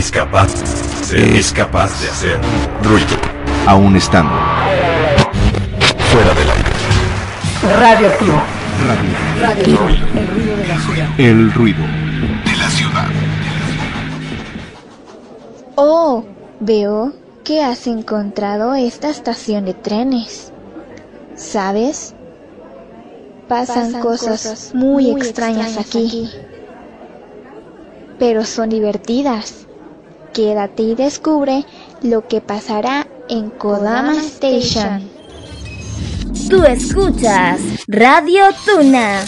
es capaz, es capaz de hacer ruido. Aún estando fuera del aire. Radioactivo. Radio. Radio. Radio. El ruido de la ciudad. El ruido de la ciudad. Oh, veo que has encontrado esta estación de trenes. ¿Sabes? Pasan, cosas, muy, extrañas, aquí pero son divertidas. Quédate y descubre lo que pasará en Kodama Station. Tú escuchas Radio Tuna.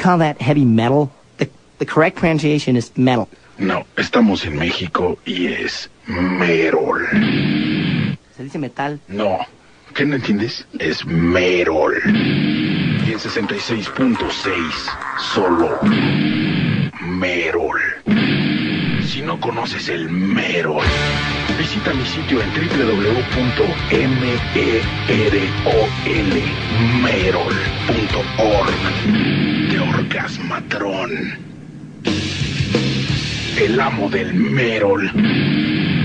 call that heavy metal? The, the correct pronunciation is metal. No, estamos en México y es merol. ¿Se dice metal? No. ¿Qué no entiendes? Es merol. Y en 66.6, solo merol. Si no conoces el merol, visita mi sitio en www.merol de Orgasmatrón. El amo del Merol.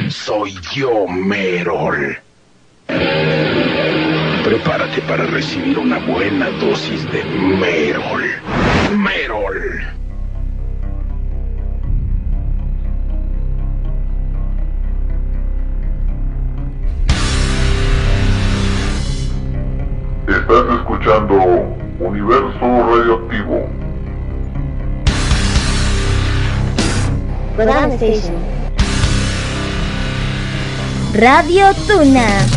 Soy yo, Merol. Prepárate para recibir una buena dosis de Merol. Merol. Radio Tuna.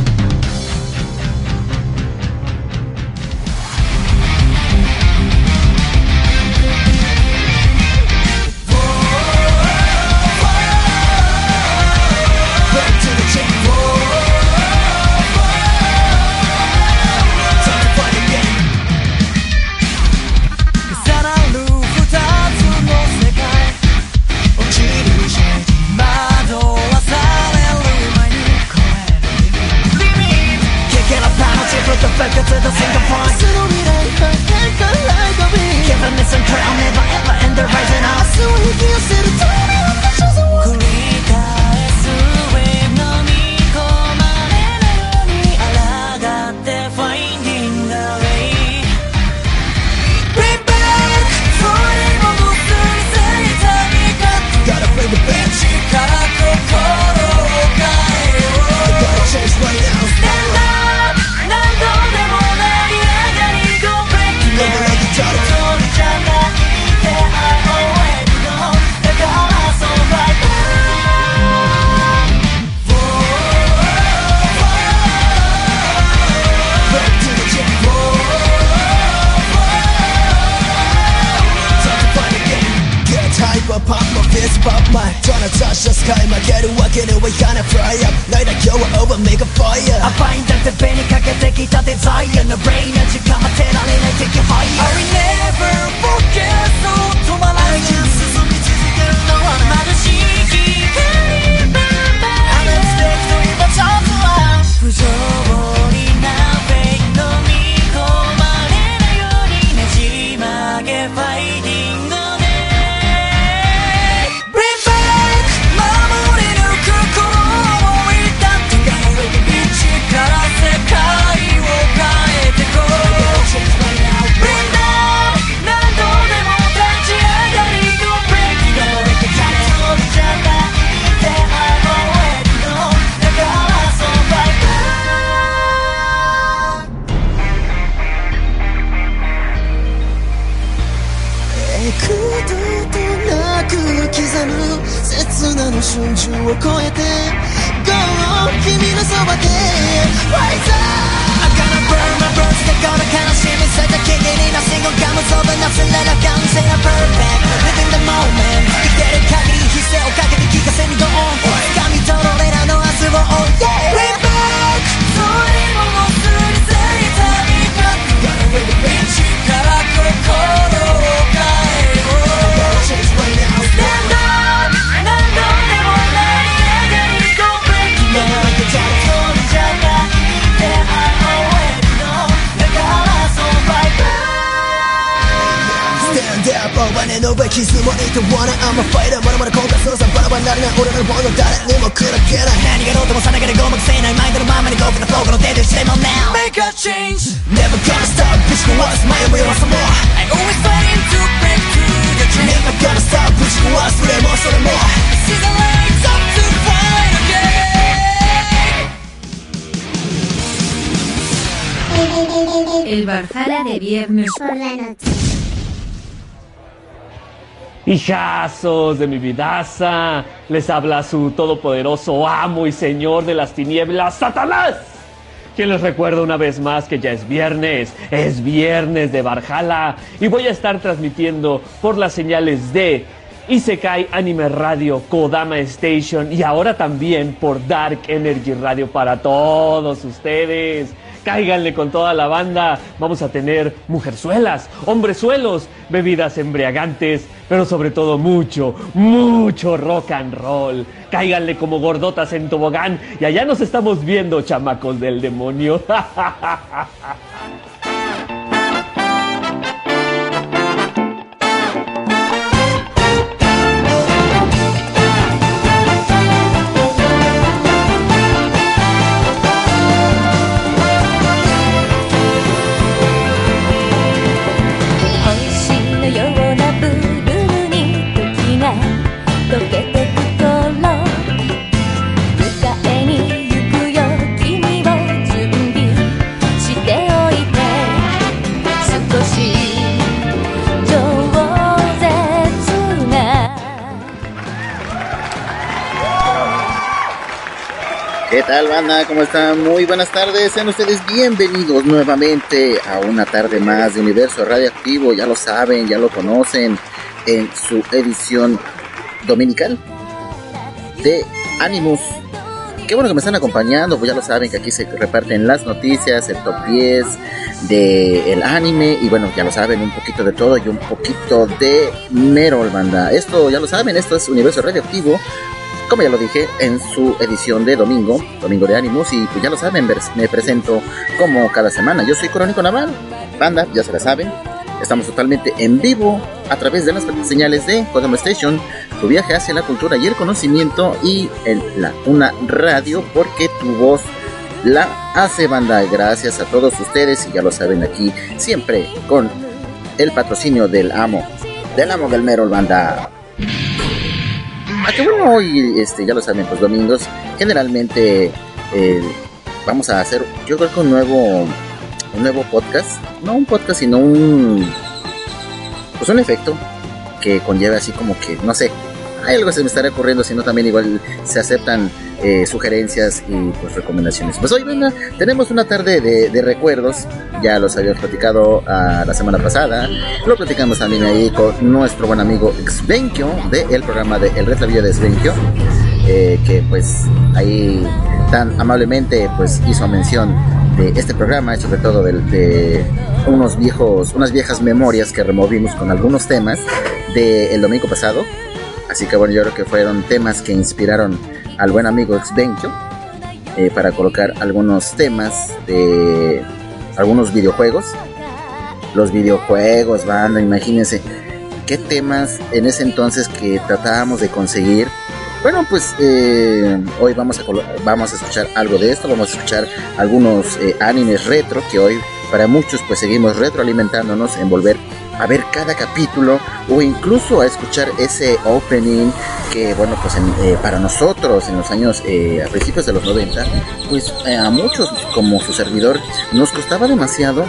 muchachazos de mi vidaza, les habla su todopoderoso amo y señor de las tinieblas, Satanás. Quien les recuerda una vez más que ya es viernes, es viernes de Barjala y voy a estar transmitiendo por las señales de Isekai Anime Radio, Kodama Station y ahora también por Dark Energy Radio para todos ustedes. Cáiganle con toda la banda. Vamos a tener mujerzuelas, hombrezuelos, bebidas embriagantes, pero sobre todo mucho, mucho rock and roll. Cáiganle como gordotas en tobogán y allá nos estamos viendo, chamacos del demonio. ¿Qué tal, banda? ¿Cómo están? Muy buenas tardes. Sean ustedes bienvenidos nuevamente a una tarde más de Universo Radioactivo. Ya lo saben, ya lo conocen en su edición dominical de Animus. Qué bueno que me están acompañando, pues ya lo saben que aquí se reparten las noticias, el top 10 del anime y bueno, ya lo saben, un poquito de todo y un poquito de Merol, banda. Esto ya lo saben, esto es Universo Radioactivo como ya lo dije, en su edición de domingo, domingo de Animus, y pues ya lo saben, me presento como cada semana. Yo soy Crónico Naval, banda, ya se la saben. Estamos totalmente en vivo a través de las señales de Kodama Station, tu viaje hacia la cultura y el conocimiento y la una radio, porque tu voz la hace banda. Gracias a todos ustedes y ya lo saben aquí, siempre con el patrocinio del amo, del amo del Merol banda. Ah, que bueno, hoy, este, ya lo saben, los domingos, generalmente eh, vamos a hacer, yo creo que un nuevo, un nuevo podcast, no un podcast, sino un, pues un efecto que conlleve así como que, no sé, hay algo que se me estará ocurriendo, sino también igual se aceptan eh, sugerencias y pues recomendaciones. Pues hoy tenemos una tarde de, recuerdos, ya los habíamos platicado ah, la semana pasada, lo platicamos también ahí con nuestro buen amigo Xvenkio del programa de El Red de Xvenkio, eh, que pues ahí tan amablemente pues hizo mención de este programa y sobre todo de, de, unos viejos, unas viejas memorias que removimos con algunos temas del domingo pasado. Así que bueno, yo creo que fueron temas que inspiraron al buen amigo Xbencho eh, para colocar algunos temas de algunos videojuegos. Los videojuegos, banda, imagínense qué temas en ese entonces que tratábamos de conseguir. Bueno, pues eh, hoy vamos a, vamos a escuchar algo de esto, vamos a escuchar algunos eh, animes retro que hoy para muchos pues seguimos retroalimentándonos en volver a ver cada capítulo o incluso a escuchar ese opening que bueno pues eh, para nosotros en los años eh, a principios de los 90 pues eh, a muchos como su servidor nos costaba demasiado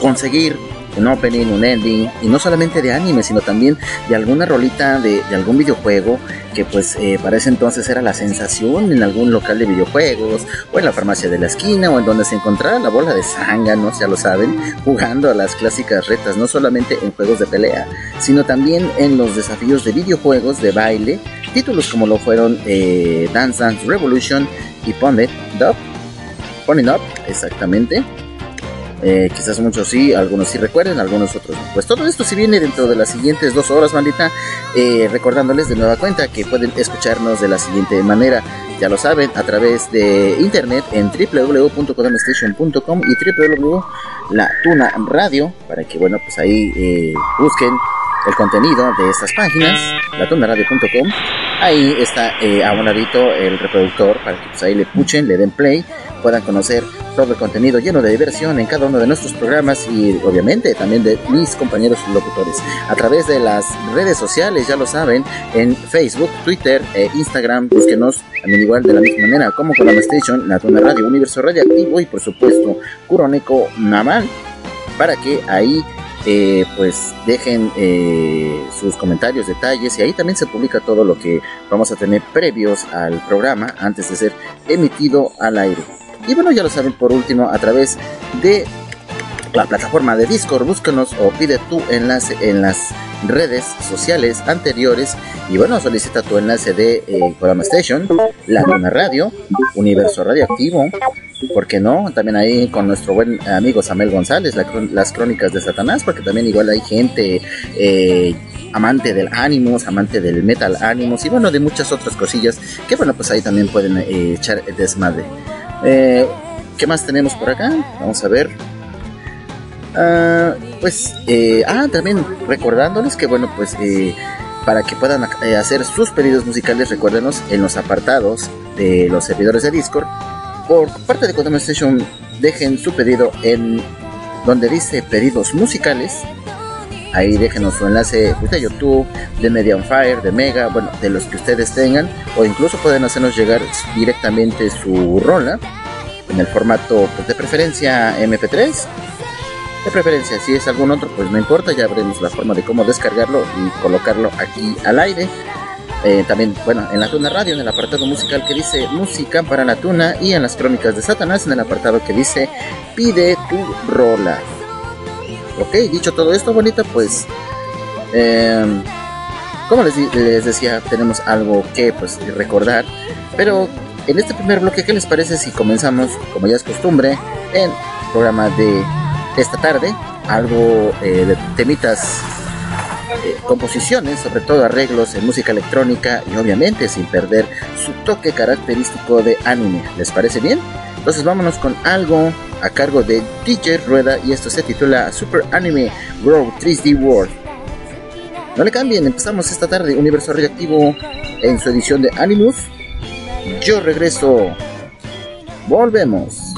conseguir un opening, un ending, y no solamente de anime, sino también de alguna rolita de, algún videojuego que pues eh, para ese entonces era la sensación en algún local de videojuegos, o en la farmacia de la esquina, o en donde se encontrara la bola de zánganos, ya lo saben, jugando a las clásicas retas, no solamente en juegos de pelea, sino también en los desafíos de videojuegos de baile, títulos como lo fueron eh, Dance Dance Revolution y Pony Up, Pony Up, exactamente eh, quizás muchos sí, algunos sí recuerden, algunos otros no. Pues todo esto si viene dentro de las siguientes dos horas, bandita. Eh, recordándoles de nueva cuenta que pueden escucharnos de la siguiente manera. Ya lo saben, a través de internet en www.kodamestation.com y www.latuna radio para que, bueno, pues ahí eh, busquen el contenido de estas páginas, latunaradio.com. Ahí está a un ladito el reproductor para que pues ahí le puchen, le den play, puedan conocer todo el contenido lleno de diversión en cada uno de nuestros programas y obviamente también de mis compañeros locutores a través de las redes sociales, ya lo saben, en Facebook, Twitter e Instagram, búsquenos también igual de la misma manera como con la Station, la Tuna Radio, Universo Radioactivo y por supuesto Curoneco Namal para que ahí eh, pues dejen eh, sus comentarios, detalles y ahí también se publica todo lo que vamos a tener previos al programa antes de ser emitido al aire. Y bueno, ya lo saben por último a través de la plataforma de Discord, búscanos o pide tu enlace en las redes sociales anteriores y bueno, solicita tu enlace de eh, Station, La Luna Radio, Universo Radioactivo, ¿por qué no? También ahí con nuestro buen amigo Samuel González, las crónicas de Satanás, porque también igual hay gente eh, amante del Animus, amante del Metal Animus y bueno, de muchas otras cosillas que bueno, pues ahí también pueden eh, echar desmadre. ¿Qué más tenemos por acá? Vamos a ver. Ah, pues, eh, ah, también recordándoles que, bueno, pues, eh, para que puedan eh, hacer sus pedidos musicales, recuérdenos en los apartados de los servidores de Discord. Por parte de Station, dejen su pedido en donde dice pedidos musicales. Ahí déjenos su enlace de YouTube, de Medium Fire, de Mega, bueno, de los que ustedes tengan. O incluso pueden hacernos llegar directamente su rola en el formato pues, de preferencia MP3 de preferencia, si es algún otro, pues no importa, ya veremos la forma de cómo descargarlo y colocarlo aquí al aire. Eh, también, bueno, en la Tuna Radio, en el apartado musical que dice Música para la Tuna y en las Crónicas de Satanás, en el apartado que dice Pide tu rola. Ok, dicho todo esto, bonita, pues, eh, como les, decía, tenemos algo que pues recordar, pero en este primer bloque, ¿qué les parece si comenzamos, como ya es costumbre, en programa de esta tarde, algo eh, de temitas, eh, composiciones, sobre todo arreglos en música electrónica y obviamente sin perder su toque característico de anime. ¿Les parece bien? Entonces vámonos con algo a cargo de DJ Rueda y esto se titula Super Anime World 3D World. No le cambien, empezamos esta tarde Universo Reactivo en su edición de Animus. Yo regreso. Volvemos.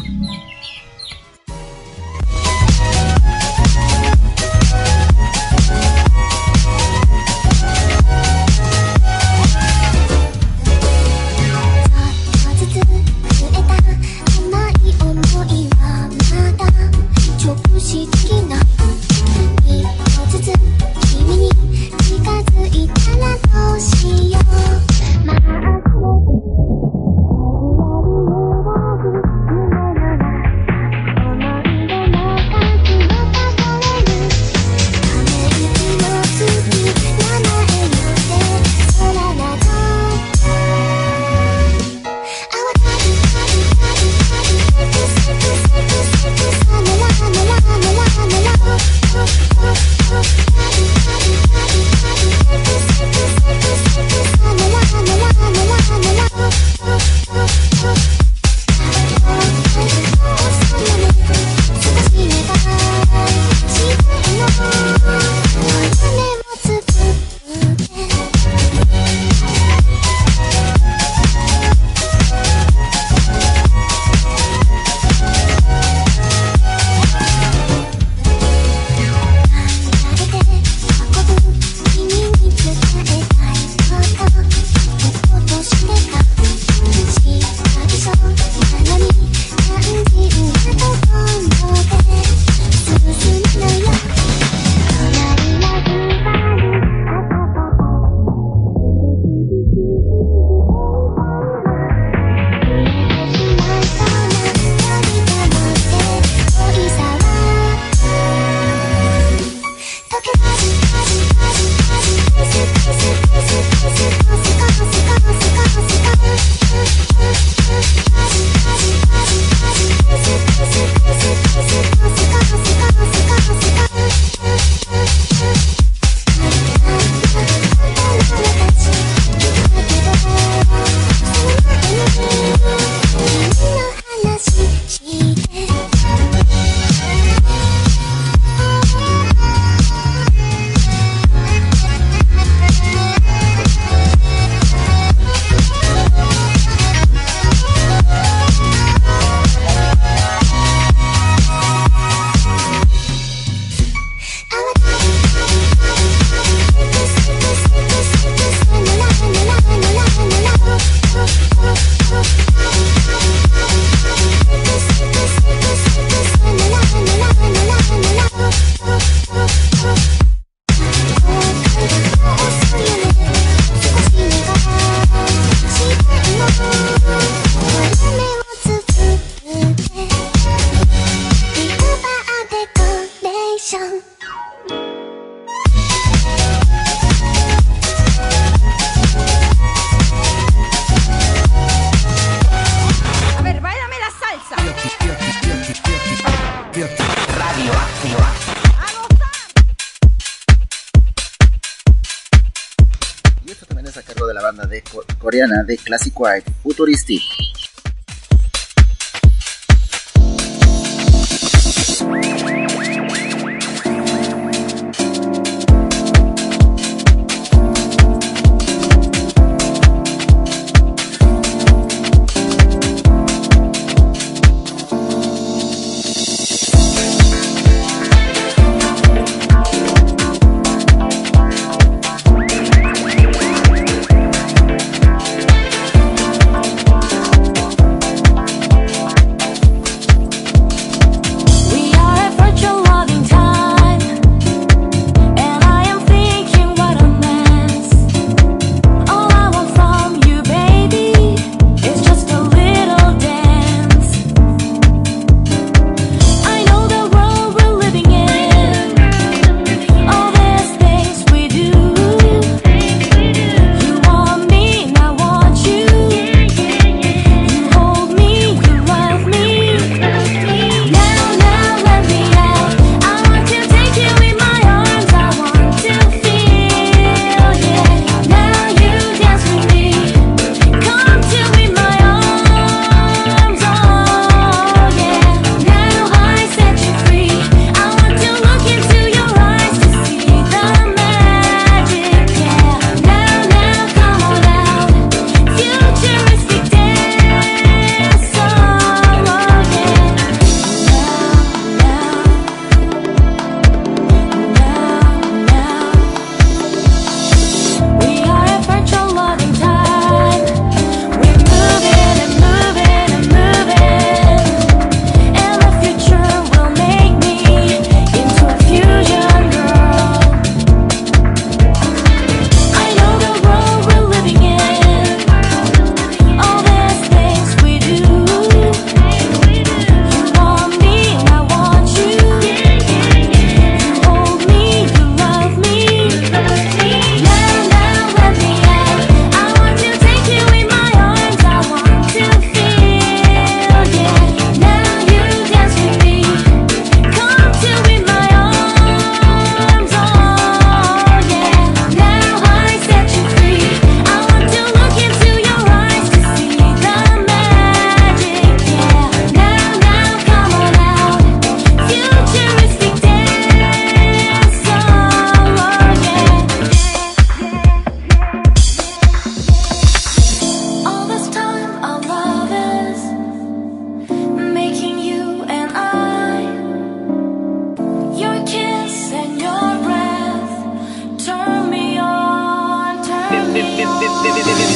Coreana de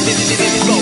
Nosotros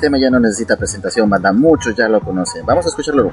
tema ya no necesita presentación, banda. Muchos ya lo conocen. Vamos a escucharlo.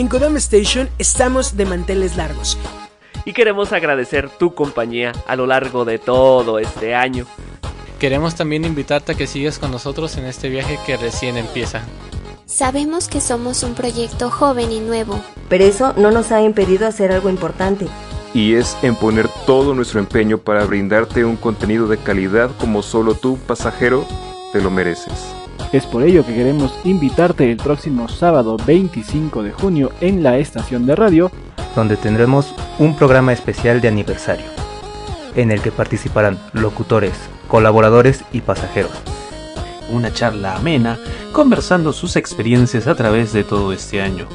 En Kodama Station estamos de manteles largos. Y queremos agradecer tu compañía a lo largo de todo este año. Queremos también invitarte a que sigas con nosotros en este viaje que recién empieza. Sabemos que somos un proyecto joven y nuevo. Pero eso no nos ha impedido hacer algo importante. Y es en poner todo nuestro empeño para brindarte un contenido de calidad como solo tú, pasajero, te lo mereces. Es por ello que queremos invitarte el próximo sábado 25 de junio en la estación de radio, donde tendremos un programa especial de aniversario, en el que participarán locutores, colaboradores y pasajeros. Una charla amena, conversando sus experiencias a través de todo este año.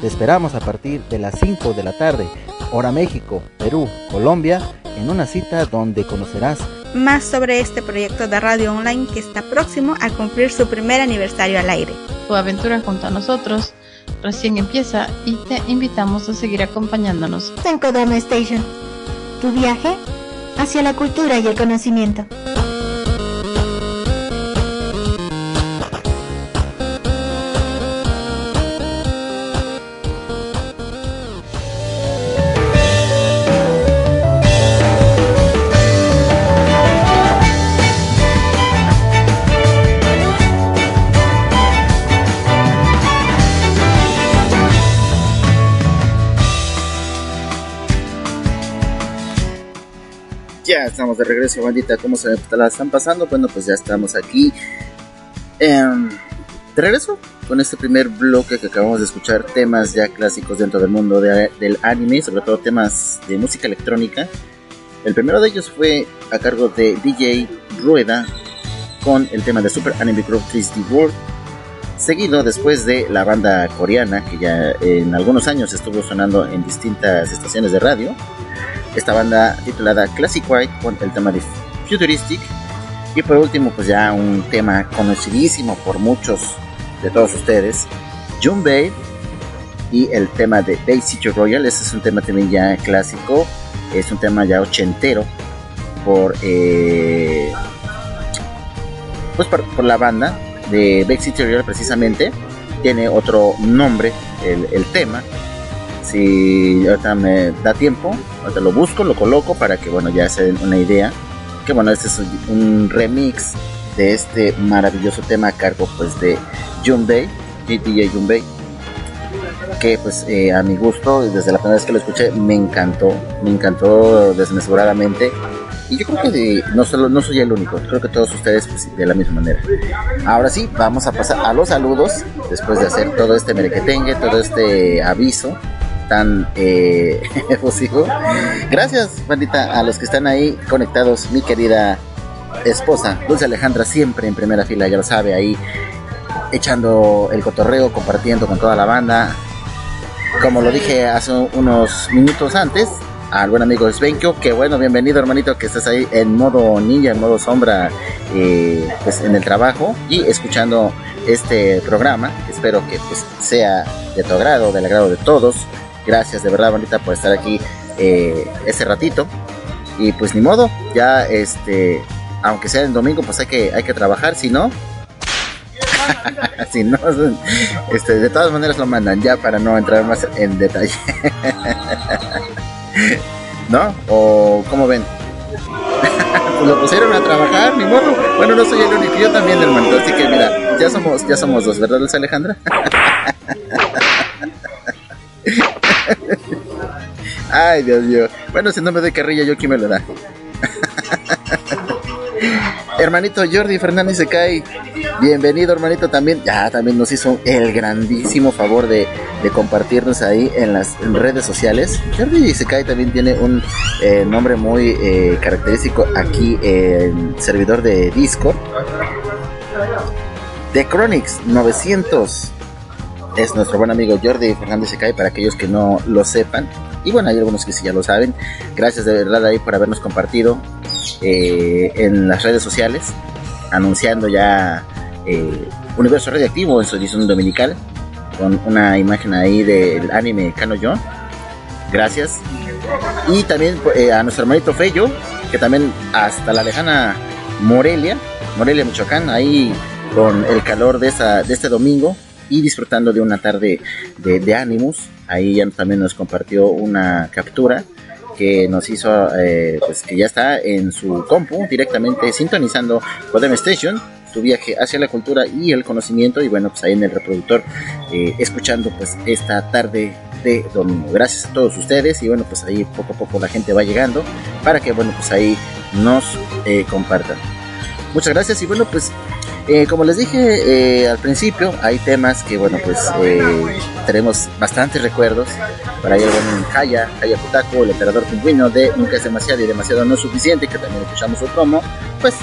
Te esperamos a partir de las 5 de la tarde, hora México, Perú, Colombia, en una cita donde conocerás más sobre este proyecto de radio online que está próximo a cumplir su primer aniversario al aire. Tu aventura junto a nosotros recién empieza y te invitamos a seguir acompañándonos. En Kodama Station, tu viaje hacia la cultura y el conocimiento. Estamos de regreso, bandita. ¿Cómo se la están pasando? Bueno, pues ya estamos aquí. em, de regreso con este primer bloque que acabamos de escuchar. Temas ya clásicos dentro del mundo de- del anime, sobre todo temas de música electrónica. El primero de ellos fue a cargo de DJ Rueda con el tema de Super Anime Group 3D World. Seguido después de la banda coreana que ya en algunos años estuvo sonando en distintas estaciones de radio esta banda titulada Classic White con el tema de Futuristic. Y por último pues ya un tema conocidísimo por muchos de todos ustedes Junbei y el tema de Bay City Royal. Este es un tema también ya clásico es un tema ya ochentero por eh, pues por la banda de Bay City Royal precisamente. Tiene otro nombre el, el tema si ahorita me da tiempo, ahorita lo busco, lo coloco para que bueno ya se den una idea. Que bueno, este es un remix de este maravilloso tema a cargo pues de Junbei, DJ Junbei. Que pues eh, a mi gusto, desde la primera vez que lo escuché, me encantó, me encantó desmesuradamente. Y yo creo que no, solo, no soy el único, creo que todos ustedes pues, de la misma manera. Ahora sí, vamos a pasar a los saludos, después de hacer todo este merequetengue, todo este aviso tan eh, efusivo. Gracias, bandita, a los que están ahí conectados, mi querida esposa, Dulce Alejandra, siempre en primera fila, ya lo sabe, ahí echando el cotorreo, compartiendo con toda la banda. Como lo dije hace unos minutos antes, al buen amigo Svenkio, que bueno, bienvenido hermanito, que estás ahí en modo ninja, en modo sombra, eh, pues en el trabajo y escuchando este programa. Espero que pues, sea de tu agrado, del agrado de todos. Gracias de verdad, bonita, por estar aquí eh, este ratito. Y pues ni modo, ya este, aunque sea el domingo, pues hay que, hay que trabajar, si no, si no, este, de todas maneras lo mandan ya para no entrar más en detalle. ¿No? ¿O cómo ven? Pues lo pusieron a trabajar, ni modo. Bueno, no soy el único, yo también, hermano. Así que mira, ya somos, ya somos dos, ¿verdad, Luz Alejandra? Ay, Dios mío. Bueno, si no me doy carrilla, yo aquí me lo da. Hermanito Jordi Fernández se. Bienvenido, hermanito, también. Ya también nos hizo el grandísimo favor de, de compartirnos ahí en las redes sociales. Jordi Sekai también tiene un eh, nombre muy eh, característico aquí en servidor de Discord. The Chronics 900 es nuestro buen amigo Jordi Fernández Secay para aquellos que no lo sepan. Y bueno, hay algunos que sí ya lo saben. Gracias de verdad ahí por habernos compartido eh, en las redes sociales, anunciando ya eh, Universo Radioactivo en su edición dominical, con una imagen ahí del anime Kano John. Gracias. Y también eh, a nuestro hermanito Fello, que también hasta la lejana Morelia, Morelia, Michoacán, ahí con el calor de, esa, de este domingo, y disfrutando de una tarde de, Animus. Ahí ya también nos compartió una captura que nos hizo, eh, pues que ya está en su compu directamente sintonizando Codem Station, su viaje hacia la cultura y el conocimiento y bueno, pues ahí en el reproductor eh, escuchando pues esta tarde de domingo. Gracias a todos ustedes y bueno, pues ahí poco a poco la gente va llegando para que bueno, pues ahí nos eh, compartan. Muchas gracias y bueno, pues eh, como les dije eh, al principio, hay temas que, bueno, pues eh, tenemos bastantes recuerdos. Para ahí el Haya, Haya Putaco, el emperador pingüino de Nunca es demasiado y demasiado no es suficiente, que también escuchamos su promo, pues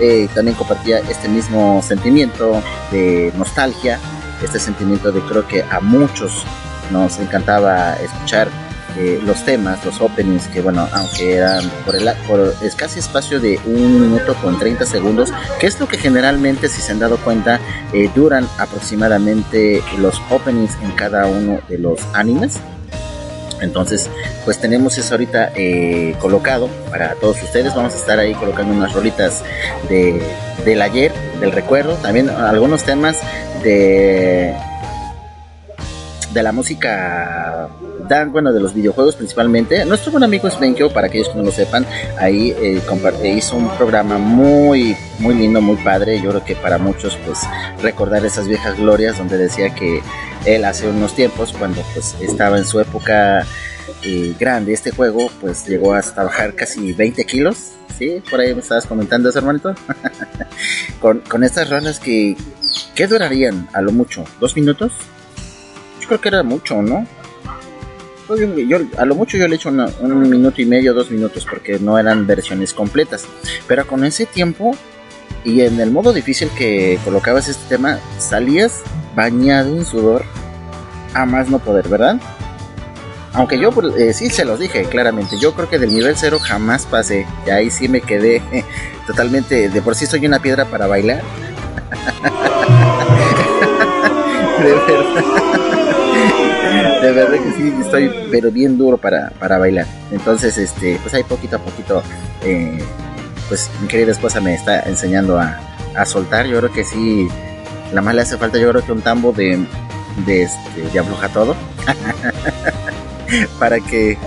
eh, también compartía este mismo sentimiento de nostalgia, este sentimiento de creo que a muchos nos encantaba escuchar eh, los temas, los openings, que bueno, aunque eran por, el, por escasi espacio de un minuto con 30 segundos, que es lo que generalmente, si se han dado cuenta, eh, duran aproximadamente los openings en cada uno de los animes. Entonces, pues tenemos eso ahorita eh, colocado para todos ustedes. Vamos a estar ahí colocando unas rolitas de, del ayer, del recuerdo. También algunos temas de, de la música dan, bueno, de los videojuegos principalmente. Nuestro buen amigo Svenkio, para aquellos que no lo sepan, ahí eh, hizo un programa muy, muy lindo, muy padre. Yo creo que para muchos, pues, recordar esas viejas glorias donde decía que él hace unos tiempos, cuando pues estaba en su época eh, grande este juego, pues llegó hasta bajar casi 20 kilos. Sí, por ahí me estabas comentando eso, hermanito. con, con estas rolas que, ¿qué durarían a lo mucho? ¿Dos minutos? Creo que era mucho, ¿no? Yo, yo- a lo mucho yo le echo una- un minuto y medio, dos minutos, porque no eran versiones completas. Pero con ese tiempo y en el modo difícil que colocabas este tema, salías bañado en sudor a más no poder, ¿verdad? Aunque yo pues, eh, sí se los dije claramente, yo creo que del nivel cero jamás pasé, y ahí sí me quedé totalmente, de por sí soy una piedra para bailar. de verdad. De verdad que sí, estoy pero bien duro para, para bailar. Entonces, este, pues ahí poquito a poquito, eh, pues mi querida esposa me está enseñando a, a soltar. Yo creo que sí, la más le hace falta, yo creo que un tambo de, de, este, de todo. para que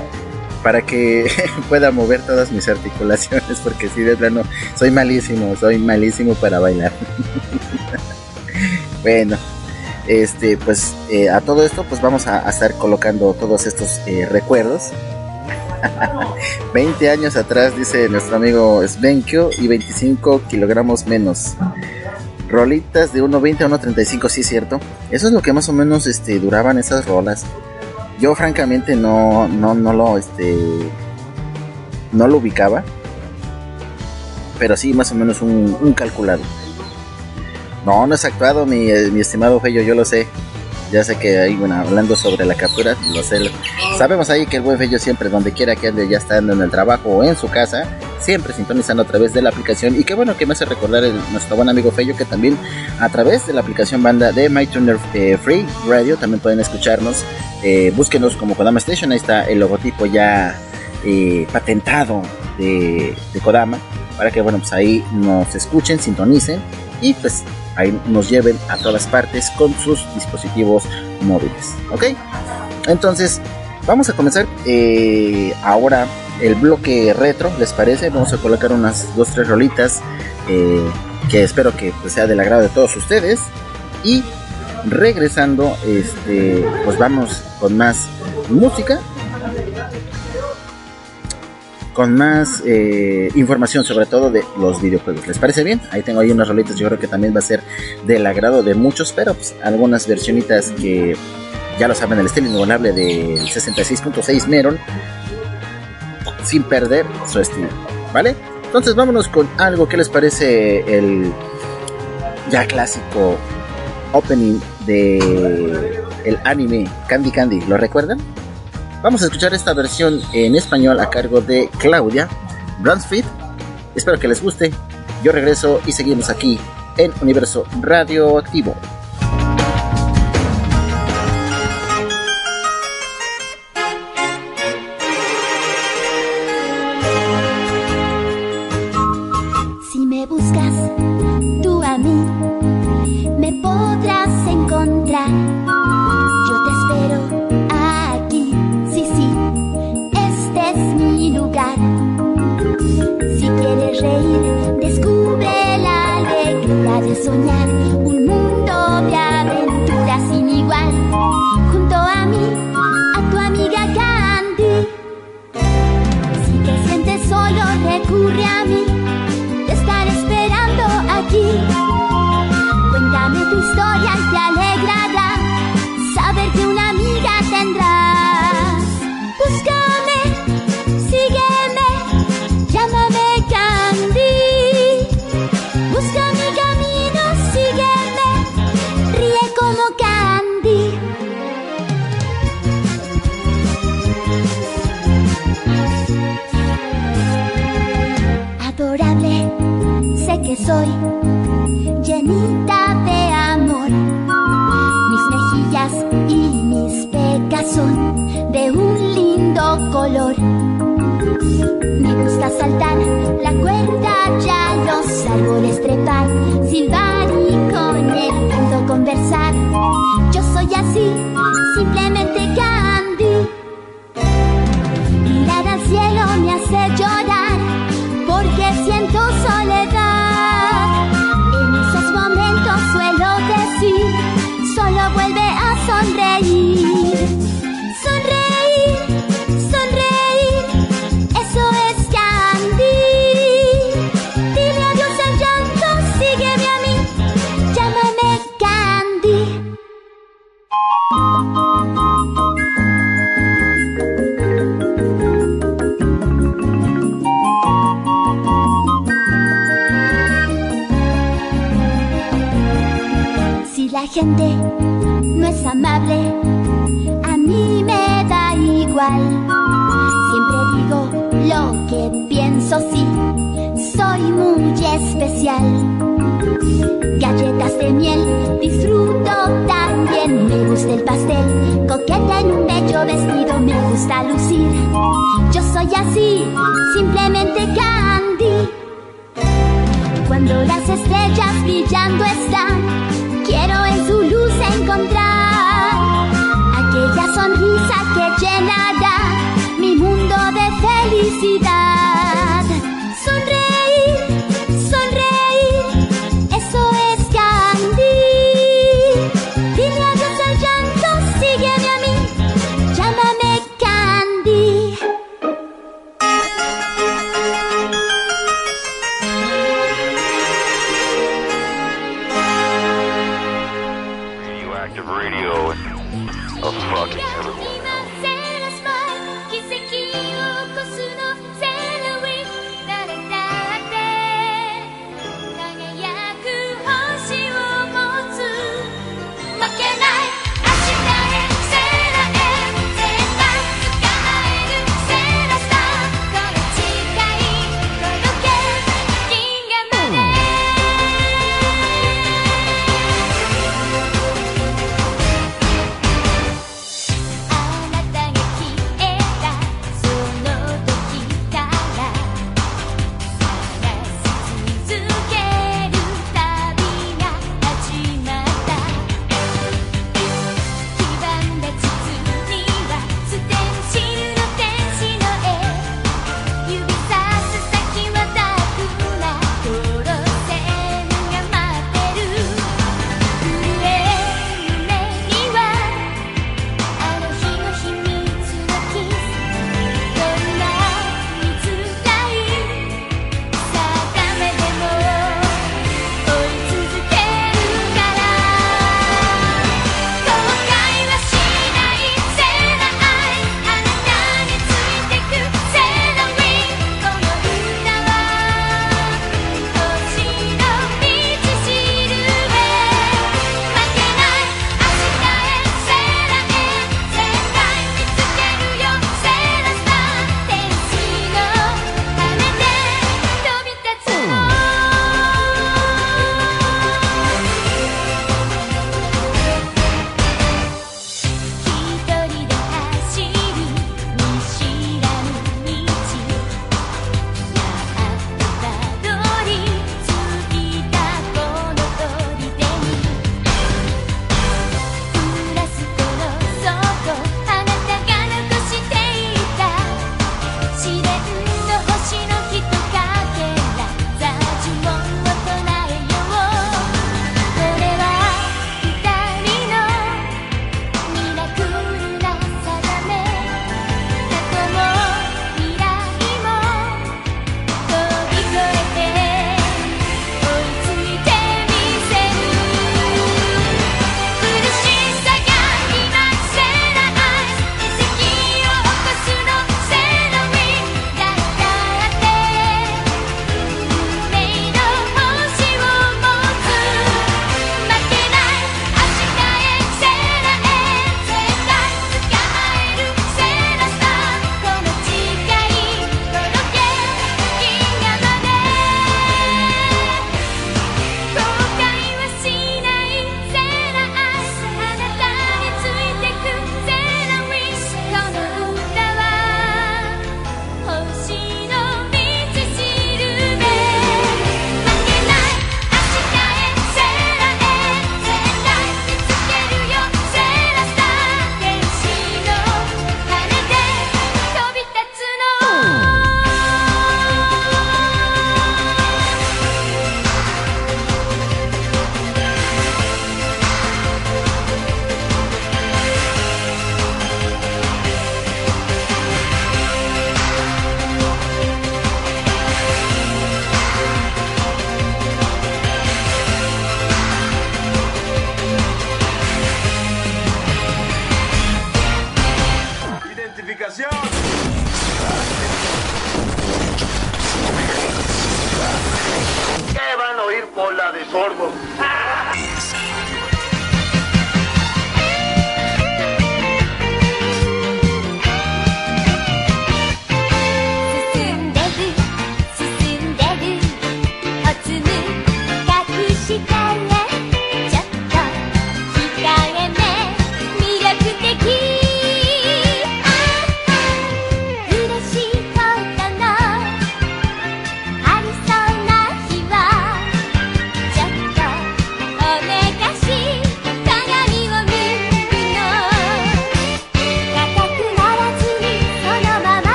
para que pueda mover todas mis articulaciones porque si de plano soy malísimo, soy malísimo para bailar. bueno, este pues eh, a todo esto pues vamos a, estar colocando todos estos eh, recuerdos. 20 años atrás dice nuestro amigo Svenkio y 25 kilogramos menos. Rolitas de 1.20 a 1.35, sí es cierto. Eso es lo que más o menos este, duraban esas rolas yo francamente no, no, no lo, este, no lo ubicaba, pero sí más o menos un calculado. No, no es actuado, mi, eh, mi estimado Fello, yo lo sé. Ya sé que ahí, bueno, hablando sobre la captura, lo sé. Sabemos ahí que el buen Fello siempre, donde quiera que ande, ya estando en el trabajo o en su casa, siempre sintonizando a través de la aplicación. Y qué bueno que me hace recordar nuestro buen amigo Fello que también a través de la aplicación banda de MyTuner eh, Free Radio también pueden escucharnos. Eh, búsquenos como Kodama Station, ahí está el logotipo ya eh, patentado de Kodama para que bueno pues ahí nos escuchen, sintonicen y pues ahí nos lleven a todas partes con sus dispositivos móviles. ¿Ok? Entonces vamos a comenzar eh, ahora el bloque retro, ¿les parece? Vamos a colocar unas dos, tres rolitas eh, que espero que pues, sea del agrado de todos ustedes y regresando este pues vamos con más música con más eh, información sobre todo de los videojuegos. ¿Les parece bien? Ahí tengo ahí unas rolitas, yo creo que también va a ser del agrado de muchos, pero pues algunas versionitas que ya lo saben, el estilo inigualable del 66.6 Meron, sin perder su estilo, ¿vale? Entonces vámonos con algo que les parece el ya clásico opening de el anime Candy Candy, ¿lo recuerdan? Vamos a escuchar esta versión en español a cargo de Claudia Bransford. Espero que les guste. Yo regreso y seguimos aquí en Universo Radioactivo.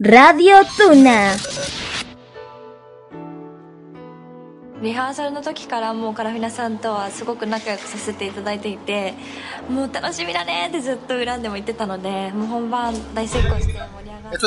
ラディオトゥナ。リハーサルの時からもうカラフィナさんとはすごく仲良くさせていただいていてもう楽しみだねってずっと恨んでも言ってたのでもう本番大成功して盛り上がって。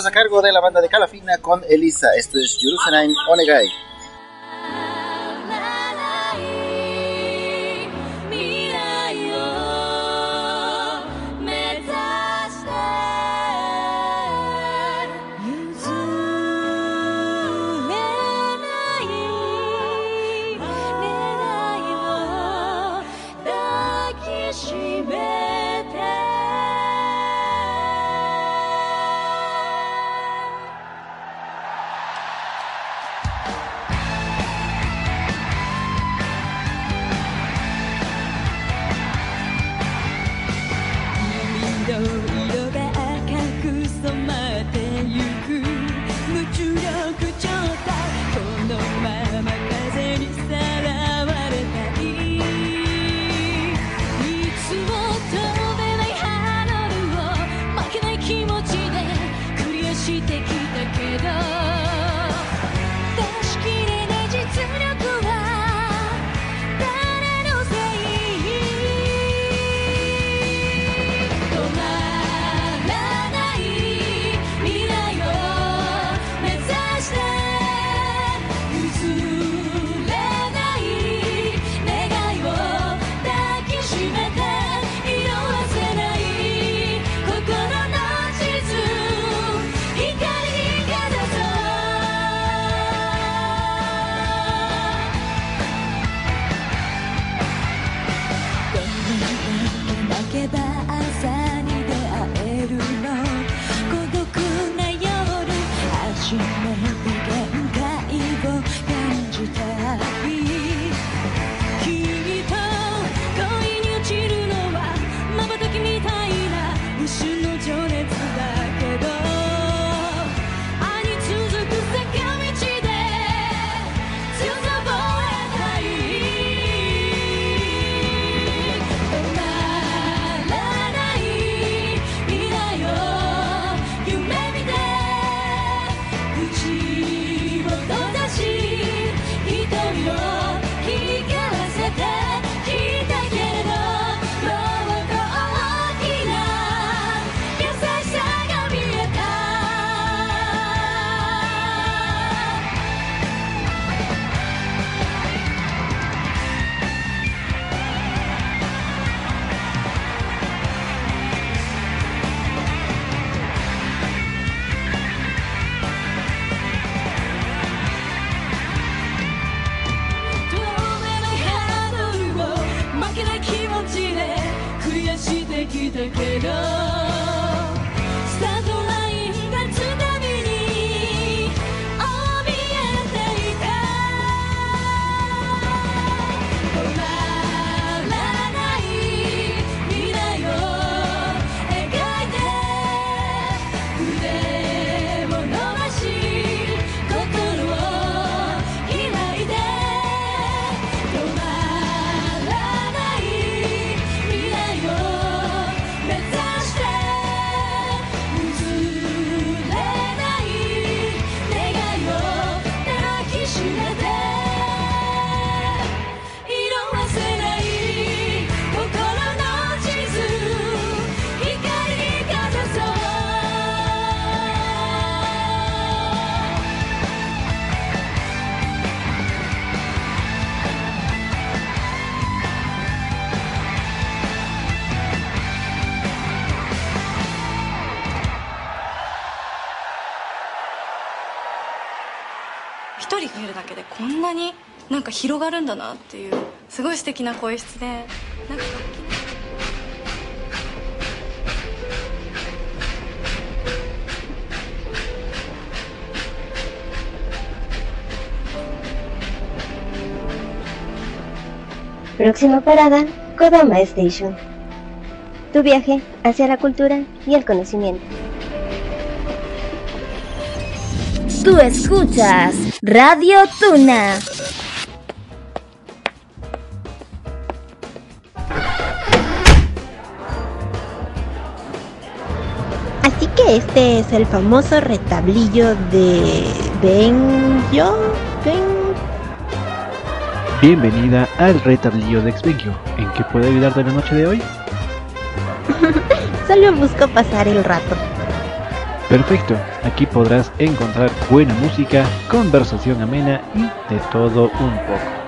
か広がるんだなっていうすごい素敵な声質でなんかPróxima parada, Kodama Station. Tu viaje hacia la cultura y el conocimiento. Tú escuchas Radio Tuna. Este es el famoso retablillo de Benjo. Ben... Bienvenida al retablillo de Exvenio. ¿En qué puedo ayudarte la noche de hoy? Solo busco pasar el rato. Perfecto, aquí podrás encontrar buena música, conversación amena y de todo un poco.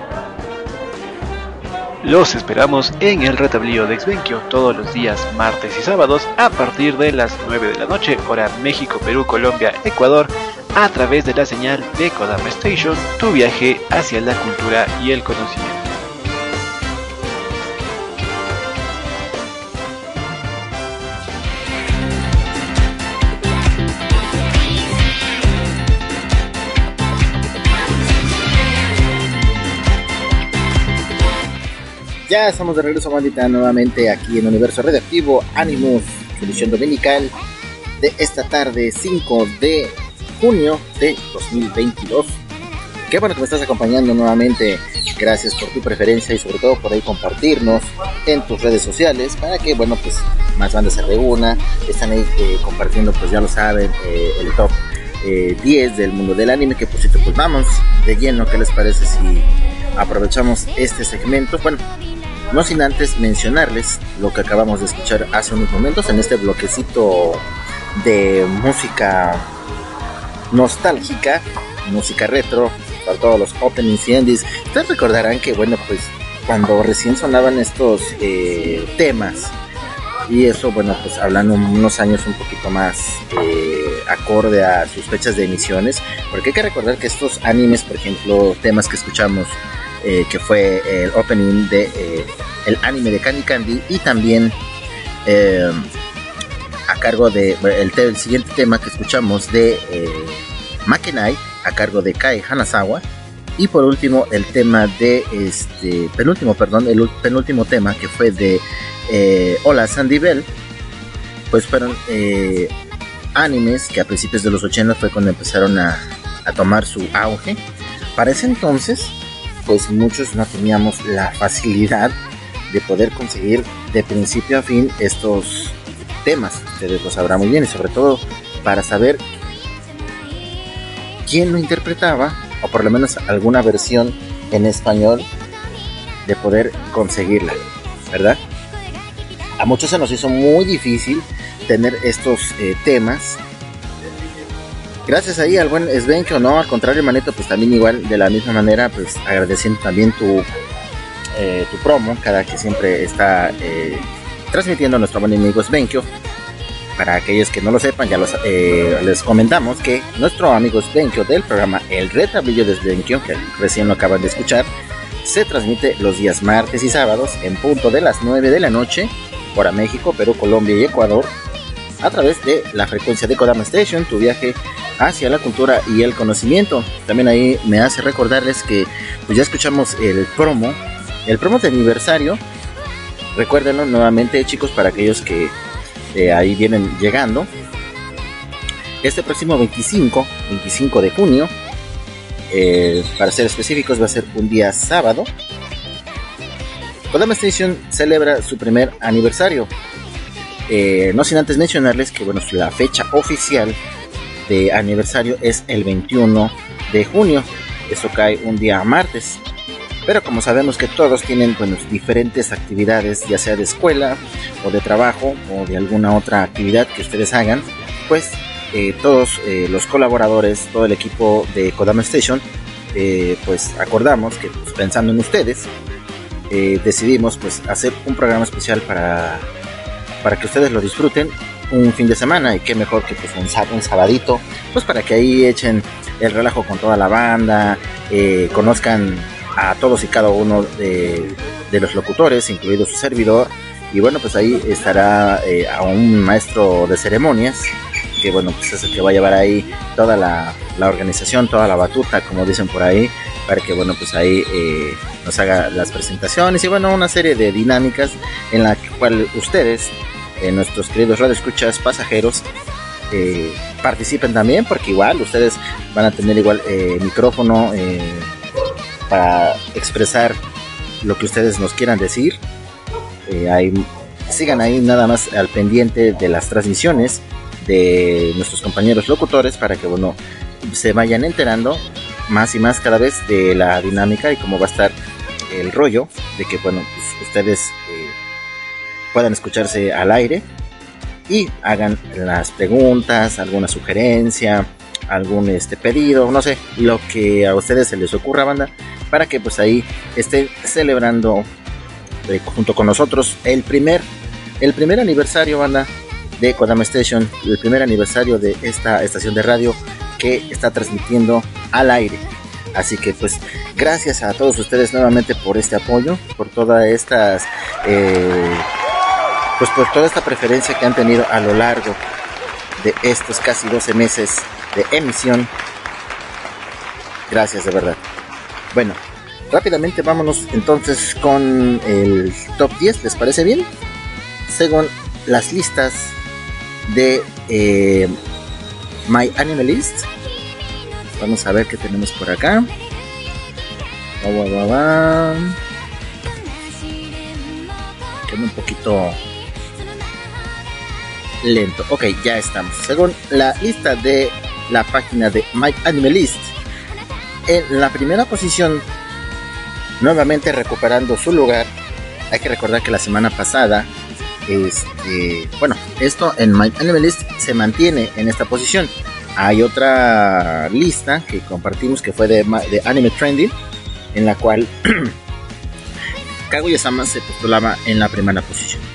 Los esperamos en el retablillo de Exvenquio todos los días martes y sábados a partir de las 9 de la noche, hora México, Perú, Colombia, Ecuador, a través de la señal de Kodama Station, tu viaje hacia la cultura y el conocimiento. Ya estamos de regreso, bandita, nuevamente aquí en Universo Radioactivo Animus, edición dominical de esta tarde, 5 de junio de 2022. Qué bueno que me estás acompañando nuevamente. Gracias por tu preferencia y sobre todo por ahí compartirnos en tus redes sociales para que, bueno, pues más bandas se reúna. Están ahí eh, compartiendo, pues ya lo saben, eh, el top eh, 10 del mundo del anime. Que por cierto, pues vamos de lleno. ¿Qué les parece si aprovechamos este segmento? Bueno, no sin antes mencionarles lo que acabamos de escuchar hace unos momentos en este bloquecito de música nostálgica, música retro, para todos los openings y endings. Ustedes recordarán que, bueno, pues cuando recién sonaban estos eh, temas, y eso, bueno, pues hablando unos años un poquito más eh, acorde a sus fechas de emisiones, porque hay que recordar que estos animes, por ejemplo, temas que escuchamos, eh, que fue el opening de eh, el anime de Candy Candy y también eh, a cargo de el, te- el siguiente tema que escuchamos de Makenai a cargo de Kai Hanazawa. Y por último el tema de este penúltimo perdón el penúltimo tema que fue de Hola Sandy Bell. Pues fueron animes que a principios de los 80 fue cuando empezaron a, a tomar su auge. Para ese entonces pues muchos no teníamos la facilidad de poder conseguir de principio a fin estos temas. Ustedes lo sabrán muy bien y sobre todo para saber quién lo interpretaba o por lo menos alguna versión en español de poder conseguirla, ¿verdad? A muchos se nos hizo muy difícil tener estos eh, temas. Gracias ahí al buen Sven que o no, al contrario, manito, pues también igual de la misma manera, pues agradeciendo también tu, eh, tu promo, cada que siempre está eh, transmitiendo nuestro buen amigo Svenkio. Para aquellos que no lo sepan, ya los, eh, les comentamos que nuestro amigo Svenkio del programa El Retablillo de Svenkio, que recién lo acaban de escuchar, se transmite los días martes y sábados en punto de las 9 de la noche Hora México, Perú, Colombia y Ecuador a través de la frecuencia de Kodama Station, tu viaje hacia la cultura y el conocimiento. También ahí me hace recordarles que pues ya escuchamos el promo, el promo de aniversario. Recuérdenlo nuevamente chicos para aquellos que eh, ahí vienen llegando. Este próximo 25, 25 de junio, eh, para ser específicos va a ser un día sábado. Kodama Station celebra su primer aniversario. Eh, no sin antes mencionarles que bueno, la fecha oficial de aniversario es el 21 de junio. Eso cae un día martes. Pero como sabemos que todos tienen bueno, diferentes actividades, ya sea de escuela o de trabajo o de alguna otra actividad que ustedes hagan, pues eh, todos eh, los colaboradores, todo el equipo de Kodama Station, eh, pues acordamos que pues, pensando en ustedes, eh, decidimos pues hacer un programa especial para, para que ustedes lo disfruten un fin de semana y qué mejor que pues un, un sabadito, pues para que ahí echen el relajo con toda la banda, eh, conozcan a todos y cada uno de, de los locutores, incluido su servidor, y bueno pues ahí estará eh, a un maestro de ceremonias que bueno pues es el que va a llevar ahí toda la, la organización, toda la batuta como dicen por ahí, para que bueno pues ahí eh, nos haga las presentaciones y bueno una serie de dinámicas en la cual ustedes eh, nuestros queridos radioescuchas pasajeros eh, participen también porque igual ustedes van a tener igual eh, micrófono para expresar lo que ustedes nos quieran decir. Sigan ahí nada más al pendiente de las transmisiones de nuestros compañeros locutores para que bueno se vayan enterando más y más cada vez de la dinámica y cómo va a estar el rollo de que bueno pues, ustedes puedan escucharse al aire y hagan las preguntas, alguna sugerencia, algún este pedido, no sé, lo que a ustedes se les ocurra, banda, para que pues ahí estén celebrando eh, junto con nosotros el primer el primer aniversario, banda, de Kodama Station, el primer aniversario de esta estación de radio que está transmitiendo al aire. Así que pues gracias a todos ustedes nuevamente por este apoyo, por todas estas eh, pues por toda esta preferencia que han tenido a lo largo de estos casi 12 meses de emisión. Gracias de verdad. Bueno, rápidamente vámonos entonces con el top 10, ¿les parece bien? Según las listas de eh, My Anime List. Vamos a ver qué tenemos por acá. Queda un poquito lento. Ok, ya estamos. Según la lista de la página de My Anime List, en la primera posición, nuevamente recuperando su lugar, hay que recordar que la semana pasada, este, bueno, esto en My Anime List se mantiene en esta posición. Hay otra lista que compartimos que fue de, de Anime Trending, en la cual Kaguya-sama se postulaba en la primera posición.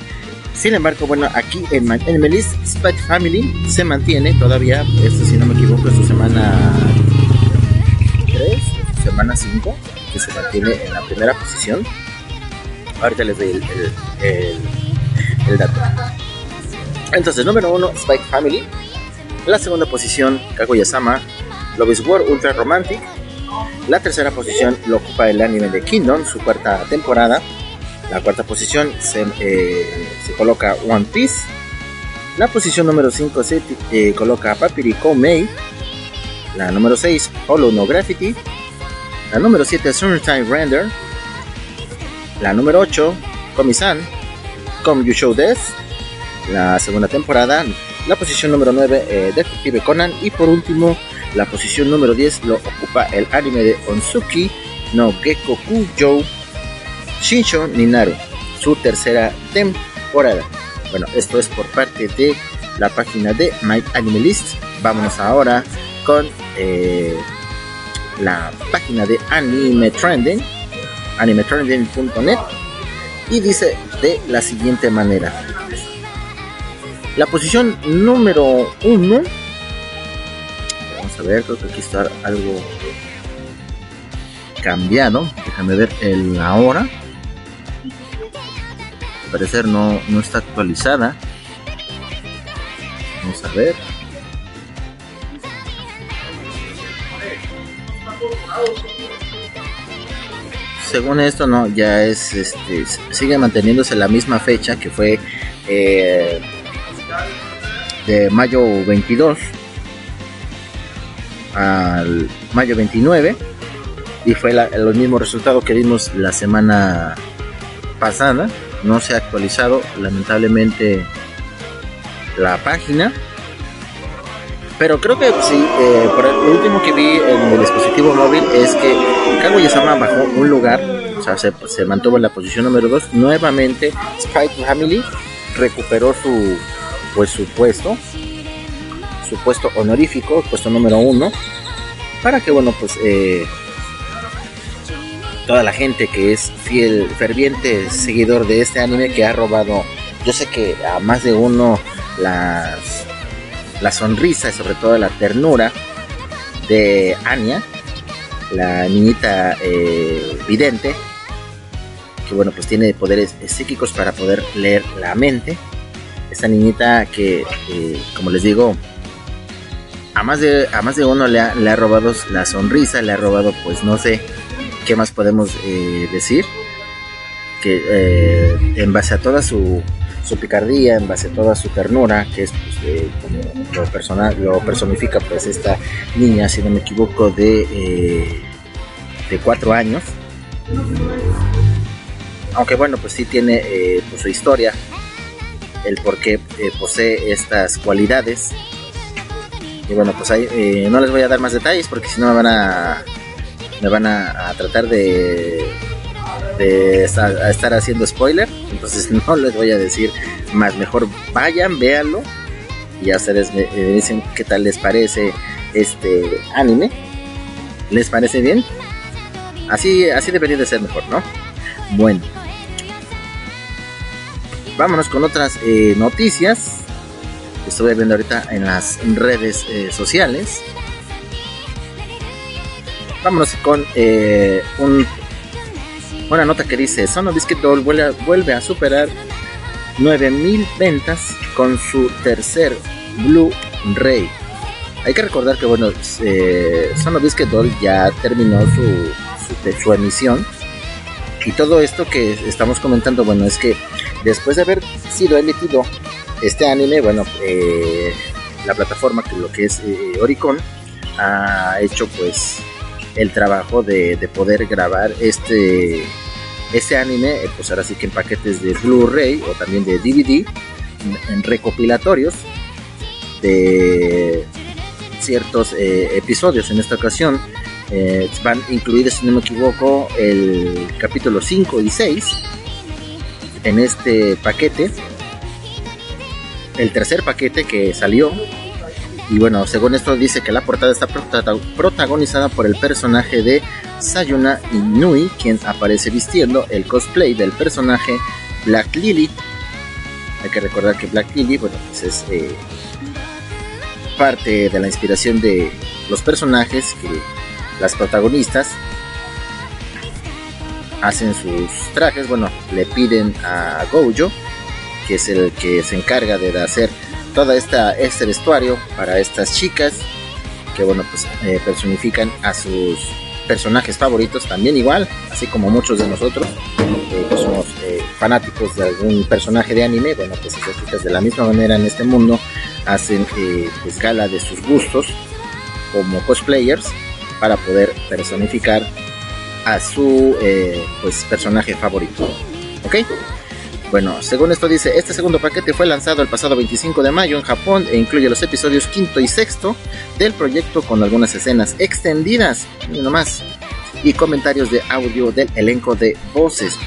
Sin embargo, bueno, aquí en Anime List, Spy Family se mantiene todavía, esto si no me equivoco, es su semana 3, semana 5, que se mantiene en la primera posición. Ahorita les doy el, el- el- el dato. Entonces, número 1, Spike Family. La segunda posición, Kaguya-sama, Love is War Ultra Romantic. La tercera posición lo ocupa el anime de Kingdom, su cuarta temporada. La cuarta posición se, eh, se coloca One Piece. La posición número 5 se eh, coloca Papiri Mei. La número 6, Hollow No Graffiti. La número 7, Summertime Render. La número 8, Komi-san, Come You Show Death. La segunda temporada. La posición número 9, eh, Detective Conan. Y por último, la posición número 10 lo ocupa el anime de Onsuki no Gekoku Jou Shinsho Ninaru, su tercera temporada. Bueno, esto es por parte de la página de My Anime List. Vámonos ahora con eh, la página de Anime Trending, animetrending.net, y dice de la siguiente manera. La posición número uno. Vamos a ver, creo que aquí está algo cambiado. Déjame ver el ahora. Parecer no, no está actualizada. Vamos a ver. Según esto, no, ya es, este, sigue manteniéndose la misma fecha que fue eh, de mayo 22 al mayo 29 y fue la- los mismos resultados que vimos la semana pasada. No se ha actualizado lamentablemente la página. Pero creo que sí, eh, por el lo último que vi en mi dispositivo móvil es que Kaguya-sama bajó un lugar, o sea, se, mantuvo en la posición número 2. Nuevamente, Spy Family recuperó su, pues, su puesto, su puesto honorífico, puesto número 1, para que, bueno, pues eh, toda la gente que es fiel, ferviente seguidor de este anime que ha robado, yo sé que a más de uno las la sonrisa y sobre todo la ternura de Anya, la niñita eh, vidente, que bueno, pues tiene poderes psíquicos para poder leer la mente. Esta niñita que, eh, como les digo, a más de, a más de uno le ha, le ha robado la sonrisa, le ha robado, pues no sé qué más podemos eh, decir. Que eh, en base a toda su, su picardía, en base a toda su ternura, que es pues, eh, como lo, personal, lo personifica pues esta niña, si no me equivoco, de, eh, de cuatro años. Aunque bueno, pues sí tiene pues, su historia, el por qué posee estas cualidades. Y bueno, pues ahí, no les voy a dar más detalles porque si no me van a me van a, tratar de de estar, haciendo spoiler. Entonces no les voy a decir más. Mejor vayan, véanlo. Y ya ustedes me, dicen qué tal les parece este anime. ¿Les parece bien? Así, así debería de ser mejor, ¿no? Bueno. Vámonos con otras eh, noticias. Estuve viendo ahorita en las redes eh, sociales. Vámonos con eh, un una nota que dice, Sono Biscuit Doll vuelve a, superar 9000 ventas con su tercer Blu-ray. Hay que recordar que bueno, eh, Sono Biscuit Doll ya terminó su, su, su emisión. Y todo esto que estamos comentando, bueno, es que después de haber sido emitido este anime, bueno, eh, la plataforma que lo que es eh, Oricon ha hecho pues el trabajo de, de poder grabar este, este anime, eh, pues ahora sí que en paquetes de Blu-ray o también de DVD, en, recopilatorios de ciertos eh, episodios. En esta ocasión eh, van incluidos, si no me equivoco, el capítulo 5 y 6 en este paquete. El tercer paquete que salió y bueno, según esto dice que la portada está prota- protagonizada por el personaje de Sayuna Inui, quien aparece vistiendo el cosplay del personaje Black Lily. Hay que recordar que Black Lily, bueno, pues es eh, parte de la inspiración de los personajes que las protagonistas hacen sus trajes. Bueno, le piden a Gojo, que es el que se encarga de hacer toda esta este vestuario para estas chicas que bueno pues eh, personifican a sus personajes favoritos también igual así como muchos de nosotros eh, que somos eh, fanáticos de algún personaje de anime. Bueno pues estas chicas de la misma manera en este mundo hacen eh, pues gala de sus gustos como cosplayers para poder personificar a su eh, pues personaje favorito. Ok bueno, según esto dice, este segundo paquete fue lanzado el pasado 25 de mayo en Japón e incluye los episodios quinto y sexto del proyecto con algunas escenas extendidas, y no más, y comentarios de audio del elenco de voces.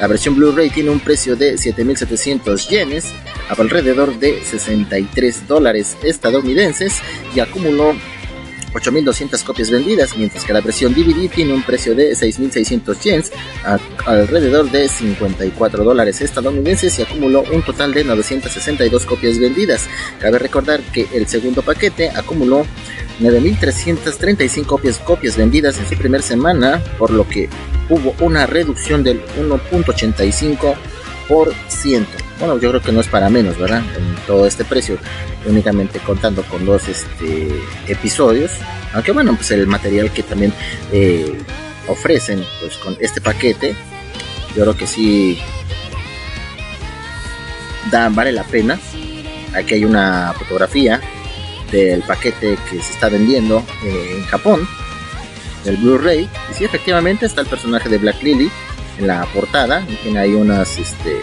La versión Blu-ray tiene un precio de 7.700 yenes, alrededor de 63 dólares estadounidenses, y acumuló 8.200 copias vendidas, mientras que la versión DVD tiene un precio de 6.600 yens, a- alrededor de 54 dólares estadounidenses y acumuló un total de 962 copias vendidas. Cabe recordar que el segundo paquete acumuló 9.335 copias, copias vendidas en su primera semana, por lo que hubo una reducción del 1.85 Bueno, yo creo que no es para menos, ¿verdad? En todo este precio, únicamente contando con dos este, episodios. Aunque bueno, pues el material que también eh, ofrecen pues con este paquete, yo creo que sí da, vale la pena. Aquí hay una fotografía del paquete que se está vendiendo eh, en Japón, del Blu-ray. Y sí, efectivamente está el personaje de Black Lily en la portada. Y tiene ahí unas, este,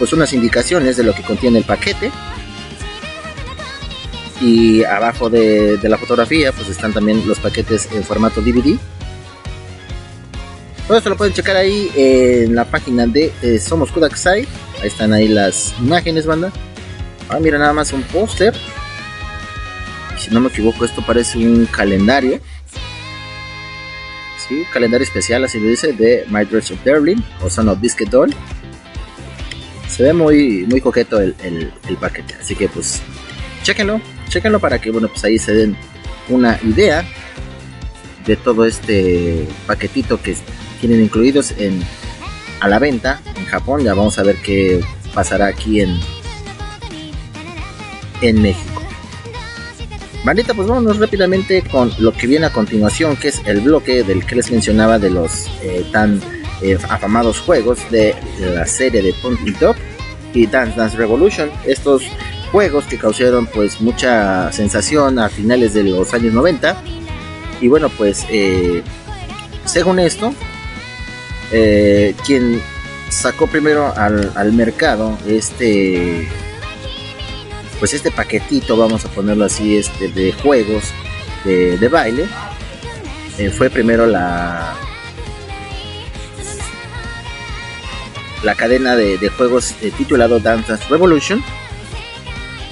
pues unas indicaciones de lo que contiene el paquete. Y abajo de, de la fotografía, pues están también los paquetes en formato DVD. Todo esto lo pueden checar ahí en la página de eh, Somos Kudaksai. Ahí están ahí las imágenes, banda. Ah, mira nada más un póster. Si no me equivoco, esto parece un calendario. Sí, calendario especial, así lo dice, de My Dress of Darling o Son Biscuit Doll. Se ve muy, muy coqueto el, el, paquete. Así que pues, chéquenlo, chéquenlo para que, bueno, pues ahí se den una idea de todo este paquetito que tienen incluidos en a la venta en Japón. Ya vamos a ver qué pasará aquí en en México. Bandita, pues vámonos rápidamente con lo que viene a continuación, que es el bloque del que les mencionaba de los eh, tan eh, afamados juegos de la serie de Punky Top y Dance Dance Revolution. Estos juegos que causaron pues mucha sensación a finales de los años 90. Y bueno, pues eh, según esto, eh, quien sacó primero al, al, mercado este pues este paquetito vamos a ponerlo así este de juegos de, de baile eh, fue primero la la cadena de, juegos eh, titulado Dance Revolution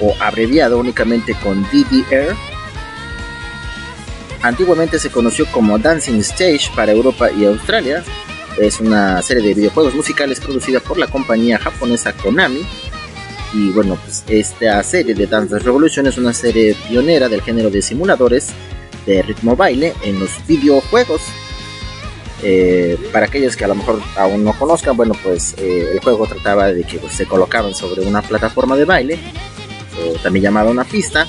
o abreviado únicamente con DDR antiguamente se conoció como Dancing Stage para Europa y Australia es una serie de videojuegos musicales producida por la compañía japonesa Konami. Y bueno, pues esta serie de Dance Revolution es una serie pionera del género de simuladores de ritmo baile en los videojuegos. Eh, para aquellos que a lo mejor aún no conozcan, bueno, pues eh, el juego trataba de que pues, se colocaban sobre una plataforma de baile, o también llamada una pista,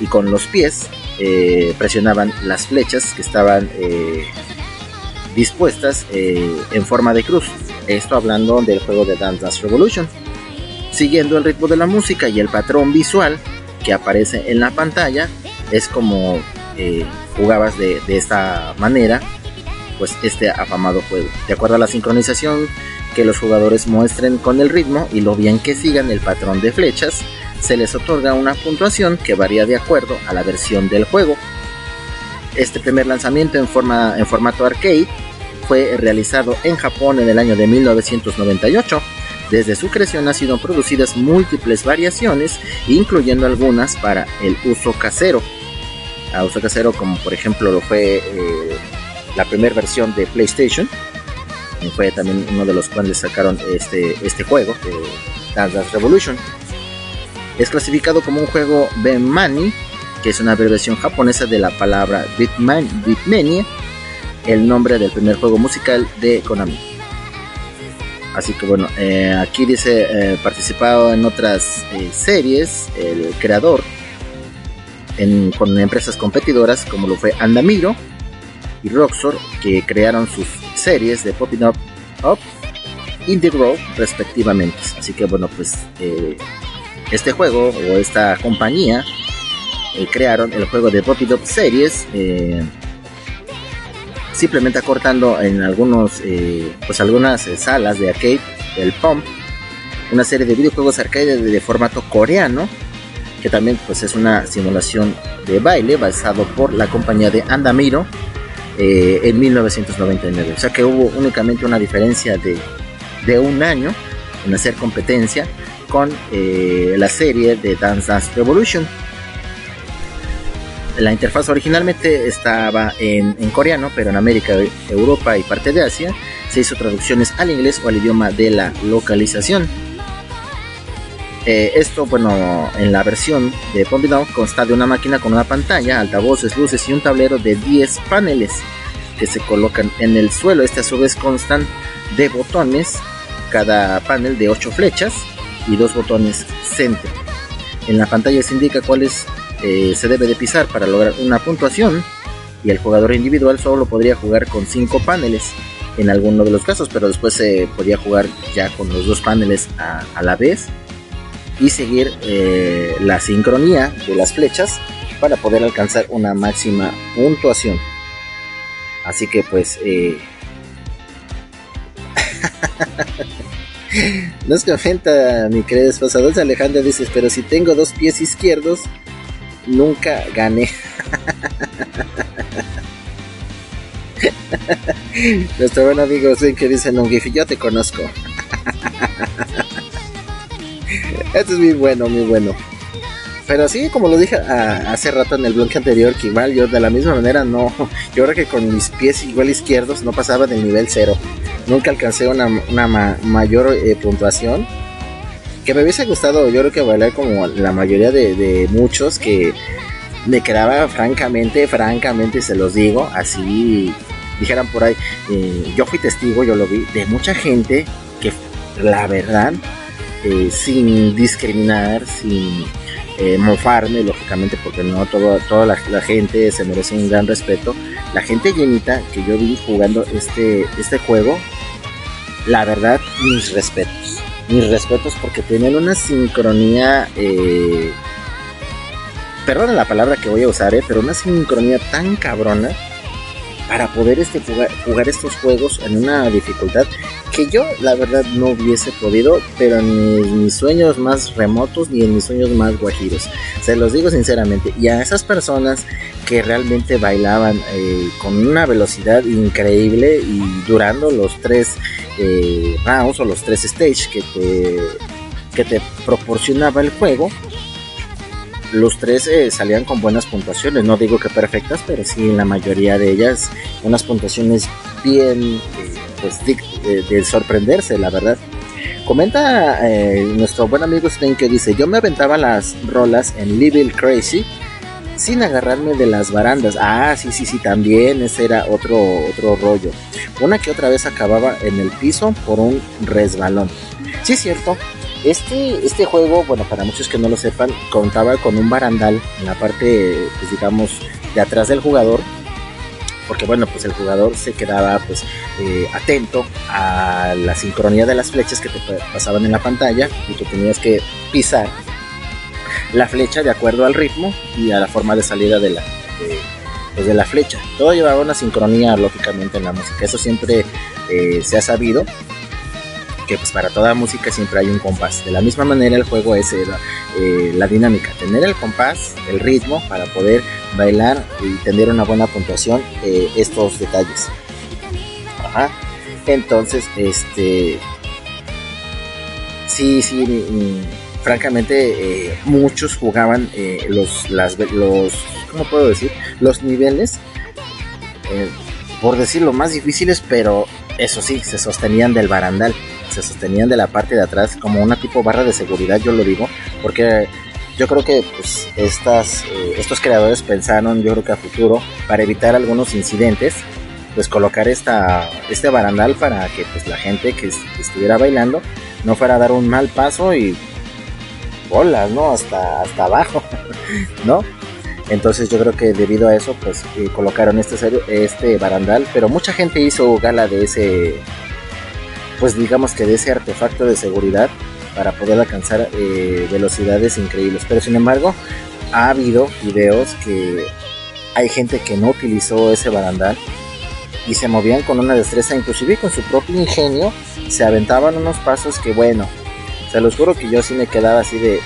y con los pies eh, presionaban las flechas que estaban dispuestas eh, en forma de cruz. Esto hablando del juego de Dance Dance Revolution. Siguiendo el ritmo de la música y el patrón visual que aparece en la pantalla, es como eh, jugabas de, de, esta manera, pues este afamado juego. De acuerdo a la sincronización que los jugadores muestren con el ritmo y lo bien que sigan el patrón de flechas, se les otorga una puntuación que varía de acuerdo a la versión del juego este primer lanzamiento en, forma, en formato arcade fue realizado en Japón en el año de 1998. Desde su creación han sido producidas múltiples variaciones, incluyendo algunas para el uso casero. A uso casero como por ejemplo lo fue eh, la primera versión de PlayStation. Fue también uno de los cuales sacaron este, este juego, eh, Dance Dance Revolution. Es clasificado como un juego Benmani que es una abreviación japonesa de la palabra Beatman, Beatmania, el nombre del primer juego musical de Konami. Así que bueno, eh, aquí dice eh, participado en otras series, el creador con empresas competidoras como lo fue Andamiro y Roxor, que crearon sus series de Popping Up, Up Indie Grove respectivamente. Así que bueno, pues este juego o esta compañía eh, crearon el juego de Poppy Dog Series. Eh, simplemente acortando en algunos, eh, pues algunas eh, salas de arcade del Pump. Una serie de videojuegos arcade de, de, formato coreano. Que también pues es una simulación de baile basado por la compañía de Andamiro. En 1999. O sea que hubo únicamente una diferencia de, de un año en hacer competencia con la serie de Dance Dance Revolution la interfaz originalmente estaba en, en, coreano, pero en América, Europa y parte de Asia se hizo traducciones al inglés o al idioma de la localización. Eh, esto, bueno, en la versión de Pompidou consta de una máquina con una pantalla, altavoces, luces y un tablero de 10 paneles. que se colocan en el suelo. Este a su vez constan de botones, cada panel de 8 flechas y dos botones centro. En la pantalla se indica cuáles eh, se debe de pisar para lograr una puntuación y el jugador individual solo podría jugar con 5 paneles en alguno de los casos, pero después se podía jugar ya con los dos paneles a la vez y seguir eh, la sincronía de las flechas para poder alcanzar una máxima puntuación. Así que pues... Eh... Nos comenta mi querida esposa Dulce Alejandra, dices, pero si tengo dos pies izquierdos, nunca gané. Nuestro buen amigo que dice Nungif, yo te conozco. Esto es muy bueno, muy bueno. Pero sí, como lo dije a- hace rato en el bloque anterior, que igual yo de la misma manera no. Yo creo que con mis pies igual izquierdos no pasaba del nivel cero. Nunca alcancé una, una ma- mayor eh, puntuación. Que me hubiese gustado, yo creo que bailar como la mayoría de, de muchos que me quedaba francamente, francamente se los digo, así dijeran por ahí, eh, yo fui testigo, yo lo vi, de mucha gente que la verdad, eh, sin discriminar, sin eh, mofarme, lógicamente, porque no todo, toda la, gente se merece un gran respeto. La gente llenita que yo vi jugando este, este juego, la verdad, mis respetos. Mis respetos porque tienen una sincronía, eh, perdón la palabra que voy a usar, eh, pero una sincronía tan cabrona para poder este, jugar, jugar estos juegos en una dificultad que yo la verdad no hubiese podido, pero ni en mis sueños más remotos ni en mis sueños más guajiros. Se los digo sinceramente. Y a esas personas que realmente bailaban eh, con una velocidad increíble y durando los tres eh, rounds o los tres stages que te, que te proporcionaba el juego, los tres eh, salían con buenas puntuaciones. No digo que perfectas, pero sí en la mayoría de ellas unas puntuaciones bien eh, pues, dig- eh, de sorprenderse, la verdad. Comenta eh, nuestro buen amigo Sven que dice: Yo me aventaba las rolas en Little Crazy sin agarrarme de las barandas. Ah, sí, sí, sí, también ese era otro, otro rollo. Una que otra vez acababa en el piso por un resbalón. Sí, cierto. Este, este juego, bueno, para muchos que no lo sepan, contaba con un barandal en la parte, pues digamos, de atrás del jugador. Porque bueno, pues el jugador se quedaba pues eh, atento a la sincronía de las flechas que te pa- pasaban en la pantalla y que tenías que pisar la flecha de acuerdo al ritmo y a la forma de salida de la, de, pues, de la flecha. Todo llevaba una sincronía lógicamente en la música. Eso siempre eh, se ha sabido que pues para toda música siempre hay un compás. De la misma manera el juego es eh, la dinámica, tener el compás, el ritmo para poder bailar y tener una buena puntuación, eh, estos detalles. Entonces, este, sí, sí, mm, francamente eh, muchos jugaban los, las, los, ¿cómo puedo decir? Los niveles, por decirlo más difíciles, pero eso sí, se sostenían del barandal, se sostenían de la parte de atrás como una tipo barra de seguridad, yo lo digo, porque yo creo que pues, estas, eh, estos creadores pensaron, yo creo que a futuro, para evitar algunos incidentes, pues colocar esta, este barandal para que pues, la gente que, es- que estuviera bailando no fuera a dar un mal paso y bolas, ¿no? Hasta, hasta abajo, ¿no? Entonces yo creo que debido a eso, pues eh, colocaron este, este barandal, pero mucha gente hizo gala de ese, pues digamos que de ese artefacto de seguridad para poder alcanzar eh, velocidades increíbles. Pero sin embargo, ha habido videos que hay gente que no utilizó ese barandal y se movían con una destreza, inclusive con su propio ingenio, se aventaban unos pasos que bueno, se los juro que yo sí me quedaba así de,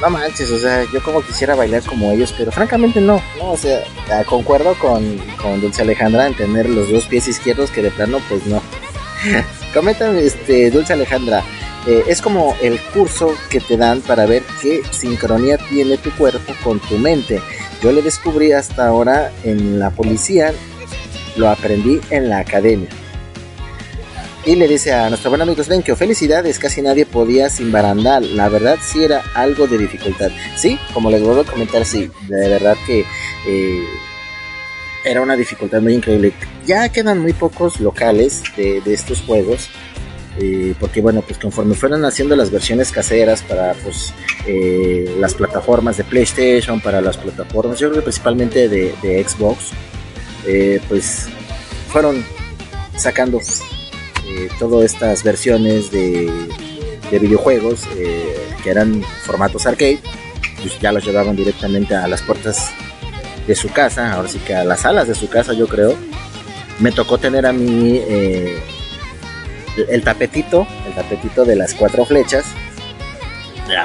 no manches, o sea, yo como quisiera bailar como ellos, pero francamente no, no, o sea, ah, concuerdo con, con Dulce Alejandra en tener los dos pies izquierdos que de plano pues no. Comentan, este, Dulce Alejandra, eh, es como el curso que te dan para ver qué sincronía tiene tu cuerpo con tu mente. Yo le descubrí hasta ahora en la policía, lo aprendí en la academia. Y le dice a nuestro buen amigo Svenkio, felicidades, casi nadie podía sin barandal. La verdad sí era algo de dificultad. Sí, como les vuelvo a comentar, sí, de verdad que eh, era una dificultad muy increíble. Ya quedan muy pocos locales de, estos juegos. eh, porque bueno, pues conforme fueron haciendo las versiones caseras para pues eh, las plataformas de PlayStation, para las plataformas, yo creo que principalmente de, Xbox, eh, pues fueron sacando todas estas versiones de, de videojuegos que eran formatos arcade, pues ya los llevaban directamente a las puertas de su casa, ahora sí que a las salas de su casa yo creo. Me tocó tener a mí eh, el- tapetito, el tapetito de las cuatro flechas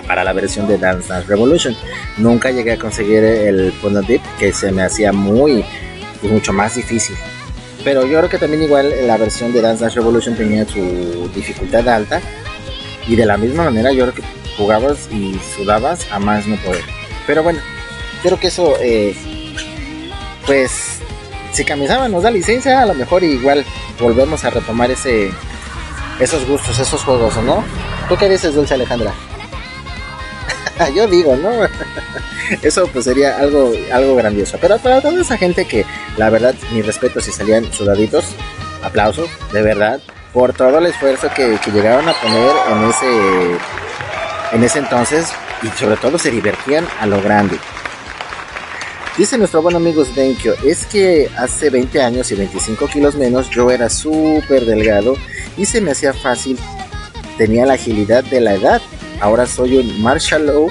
para la versión de Dance Dance Revolution. Nunca llegué a conseguir el Point Dip, que se me hacía muy, mucho más difícil. Pero yo creo que también igual la versión de Dance Dance Revolution tenía su dificultad alta. Y de la misma manera yo creo que jugabas y sudabas a más no poder. Pero bueno, creo que eso, eh, pues, si Kamisama nos da licencia, a lo mejor igual volvemos a retomar ese, esos gustos, esos juegos, ¿o no? ¿Tú qué dices, Dulce Alejandra? yo digo, ¿no? Eso pues sería algo, algo grandioso. Pero para toda esa gente que, la verdad, mi respeto si salían sudaditos, aplausos, de verdad, por todo el esfuerzo que, que llegaron a poner en ese, en ese entonces y sobre todo se divertían a lo grande. Dice nuestro buen amigo Svenkio, es que hace 20 años y 25 kilos menos yo era súper delgado y se me hacía fácil, tenía la agilidad de la edad. Ahora soy un marshmallow,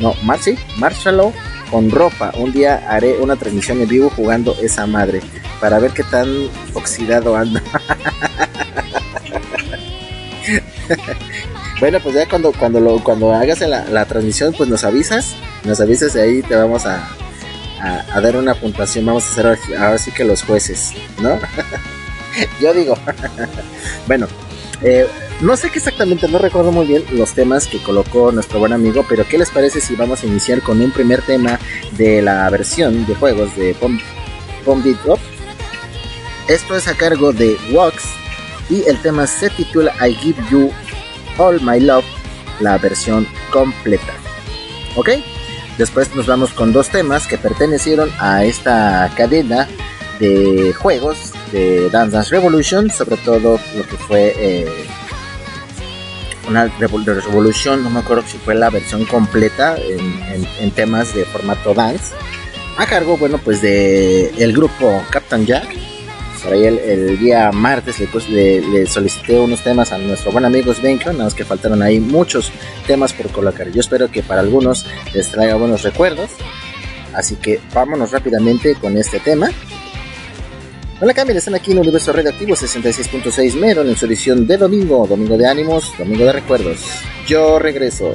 no, mar, sí, marshmallow con ropa. Un día haré una transmisión en vivo jugando esa madre para ver qué tan oxidado anda. bueno, pues ya cuando cuando lo cuando hagas la, la transmisión, pues nos avisas, nos avisas y ahí te vamos a, a, dar una puntuación. Vamos a hacer ahora sí que los jueces, ¿no? Yo digo. bueno, eh, no sé qué exactamente, no recuerdo muy bien los temas que colocó nuestro buen amigo, pero ¿qué les parece si vamos a iniciar con un primer tema de la versión de juegos de Pom Beat Up? Esto es a cargo de Wax y el tema se titula I Give You All My Love, la versión completa. ¿Ok? Después nos vamos con dos temas que pertenecieron a esta cadena de juegos de Dance Dance Revolution, sobre todo lo que fue eh, una Revol- de Revolution, no me acuerdo si fue la versión completa en, en- en temas de formato dance, a cargo, bueno, pues de el grupo Captain Jack. Por ahí el, día martes le, pues, le, solicité unos temas a nuestro buen amigo Svenkio, nada más que faltaron ahí muchos temas por colocar. Yo espero que para algunos les traiga buenos recuerdos. Así que vámonos rápidamente con este tema. No la cambien, están aquí en Universo Radioactivo 66.6 Mero en su edición de domingo, domingo de ánimos, domingo de recuerdos. Yo regreso.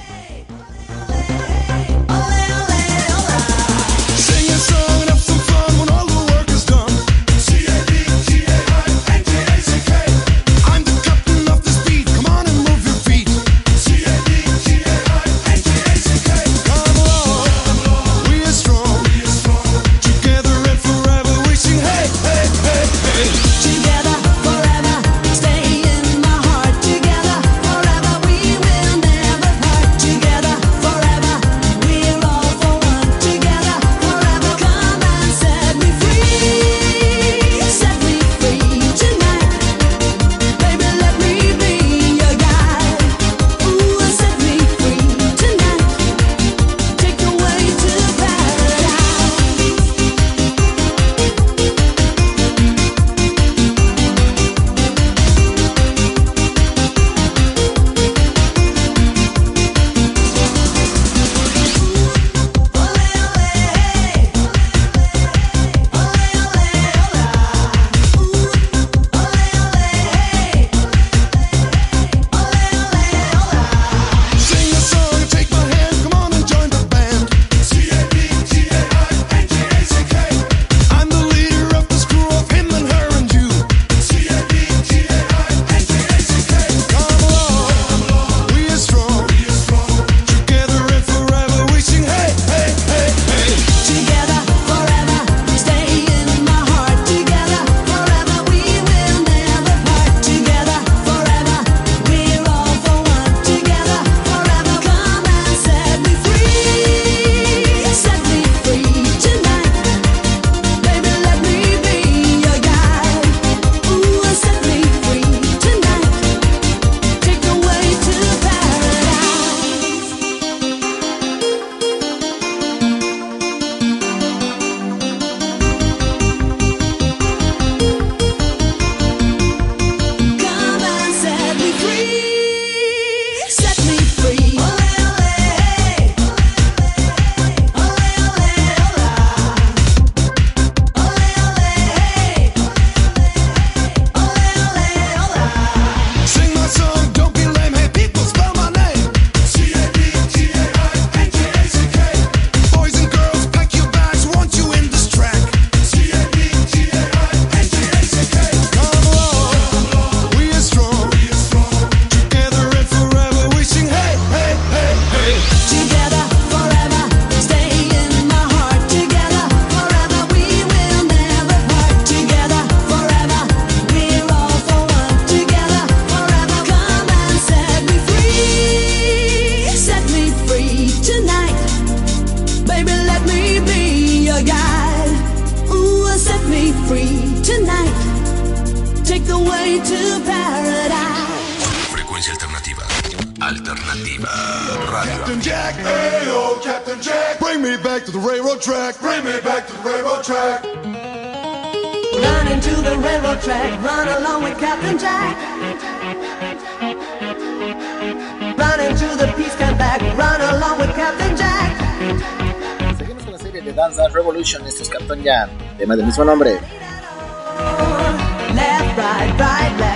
Seguimos con la serie de Dance Dance Revolution, esto es Captain Jan, tema del mismo nombre. Left, right, right, left.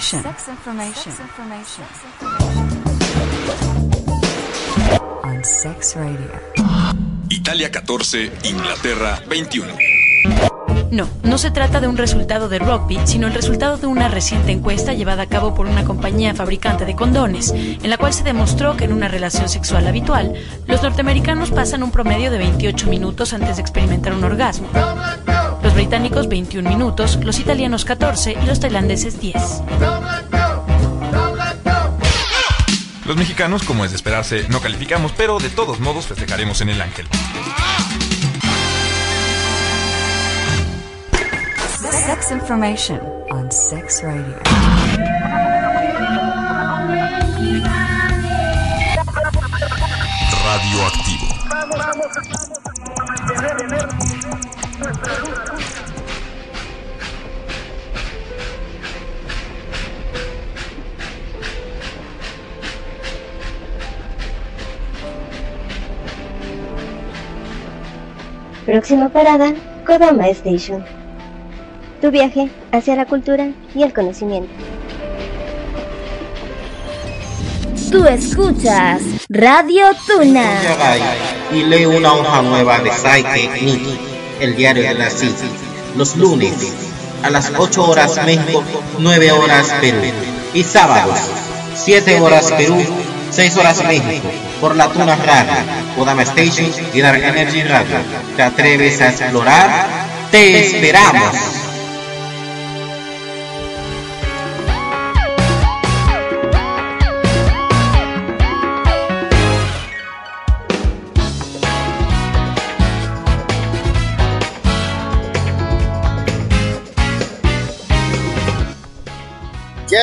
Sex information. Sex information. On Sex Radio. Italia 14, Inglaterra 21. No, no se trata de un resultado de rugby, sino el resultado de una reciente encuesta llevada a cabo por una compañía fabricante de condones, en la cual se demostró que en una relación sexual habitual, los norteamericanos pasan un promedio de 28 minutos antes de experimentar un orgasmo. Los británicos 21 minutos, los italianos 14 y los tailandeses 10. Los mexicanos, como es de esperarse, no calificamos, pero de todos modos festejaremos en el Ángel. Sex information on Sex Radio. Radioactivo. Próxima parada, Kodama Station. Tu viaje hacia la cultura y el conocimiento. Tú escuchas Radio Tuna. Y lee una hoja nueva de Saike Niki, el diario de la City, los lunes a las 8 horas México, 9 horas Perú y sábados 7 horas Perú, 6 horas México por la Tuna Radio, Kodama Station y Dark Energy Radio. ¿Te atreves a explorar? ¡Te esperamos!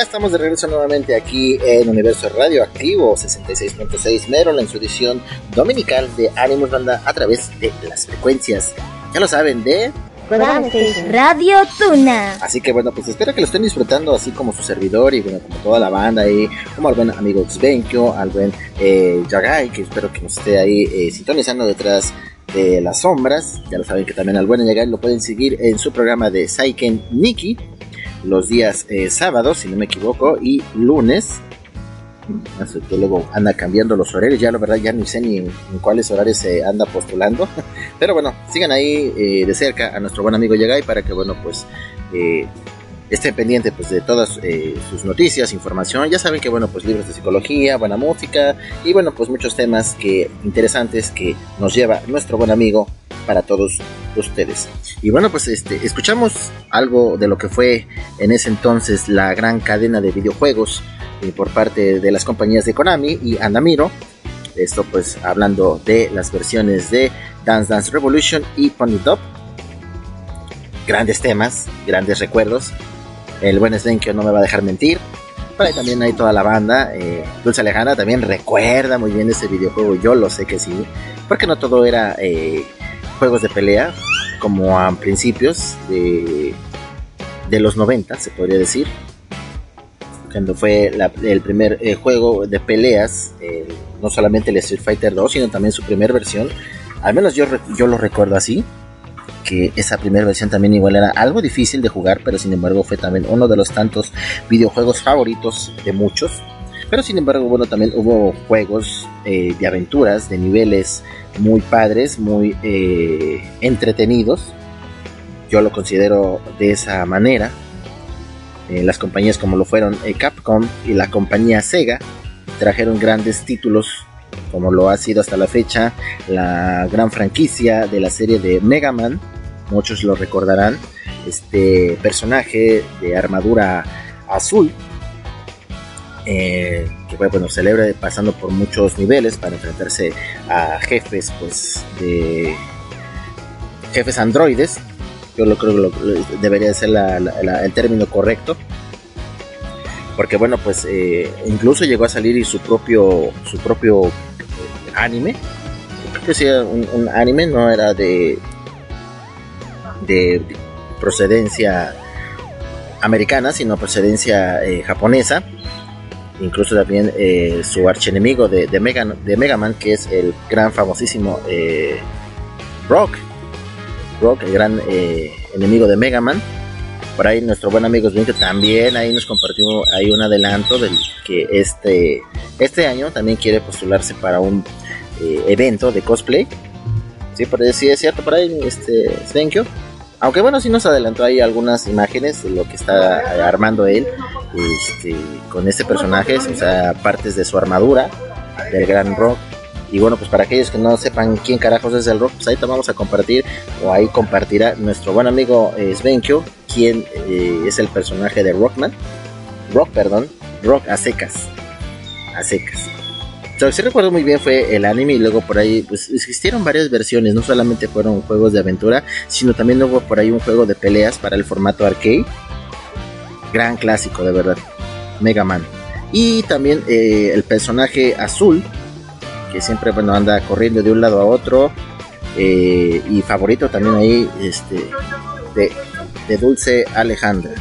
Ya estamos de regreso nuevamente aquí en Universo Radioactivo 66.6 Merol en su edición dominical de Animus Banda a través de las frecuencias. Ya lo saben, de. Radio Tuna. Así que bueno, pues espero que lo estén disfrutando así como su servidor y bueno, como toda la banda ahí, como al buen amigo Xbenkyo, al buen eh, Yagai, que espero que nos esté ahí eh, sintonizando detrás de las sombras. Ya lo saben que también al buen Yagai lo pueden seguir en su programa de Saiken Nikki los días eh, sábados, si no me equivoco, y lunes. Luego anda cambiando los horarios, ya la verdad ya ni sé ni en, cuáles horarios se anda postulando. Pero bueno, sigan ahí eh, de cerca a nuestro buen amigo Yagai para que bueno pues eh, esté pendiente pues de todas eh, sus noticias, información. Ya saben que bueno pues libros de psicología, buena música y bueno pues muchos temas que interesantes que nos lleva nuestro buen amigo para todos ustedes. Y bueno, pues este, escuchamos algo de lo que fue en ese entonces la gran cadena de videojuegos eh, por parte de las compañías de Konami y Anamiro. Esto pues hablando de las versiones de Dance Dance Revolution y Pony Top. Grandes temas, grandes recuerdos. El buen Svenkio no me va a dejar mentir. Por ahí también hay toda la banda. Eh, Dulce Alejandra también recuerda muy bien ese videojuego. Yo lo sé que sí. Porque no todo era eh, juegos de pelea. Como a principios de, de los 90, se podría decir. Cuando fue la- el primer eh, juego de peleas. eh, no solamente el Street Fighter 2, sino también su primera versión. Al menos yo, yo lo recuerdo así. Que esa primera versión también igual era algo difícil de jugar, pero sin embargo fue también uno de los tantos videojuegos favoritos de muchos. Pero sin embargo, bueno, también hubo juegos eh, de aventuras, de niveles muy padres, muy eh, entretenidos. Yo lo considero de esa manera. Eh, las compañías como lo fueron Capcom y la compañía Sega trajeron grandes títulos como lo ha sido hasta la fecha la gran franquicia de la serie de Mega Man. Muchos lo recordarán. Este personaje de armadura azul eh, que bueno celebra pasando por muchos niveles para enfrentarse a jefes pues de jefes androides. Yo lo creo que lo- debería ser el término correcto. Porque bueno pues eh, incluso llegó a salir su propio su propio eh, anime. Creo que sí un, anime no era de de procedencia americana sino procedencia japonesa incluso también eh, su archienemigo de, de, Mega, de Mega Man, que es el gran famosísimo eh, Rock. Rock, el gran eh, enemigo de Mega Man. Por ahí nuestro buen amigo Svinke también ahí nos compartió ahí un adelanto del que este, este año también quiere postularse para un eh, evento de cosplay. Sí, por ahí sí es cierto, por ahí este Svenkio. Aunque bueno, sí nos adelantó ahí algunas imágenes de lo que está armando él este, con este personaje, o sea, partes de su armadura del gran rock. Y bueno, pues para aquellos que no sepan quién carajos es el rock, pues ahí te vamos a compartir, o ahí compartirá nuestro buen amigo eh, Svenkio, quien eh, es el personaje de Rockman. Rock, perdón, Rock a secas. A secas. Lo que recuerdo muy bien fue el anime y luego por ahí pues existieron varias versiones, no solamente fueron juegos de aventura, sino también hubo por ahí un juego de peleas para el formato arcade. Gran clásico, de verdad. Mega Man. Y también eh, el personaje azul, que siempre bueno, anda corriendo de un lado a otro. eh, y favorito también ahí, este, de, de Dulce Alejandra.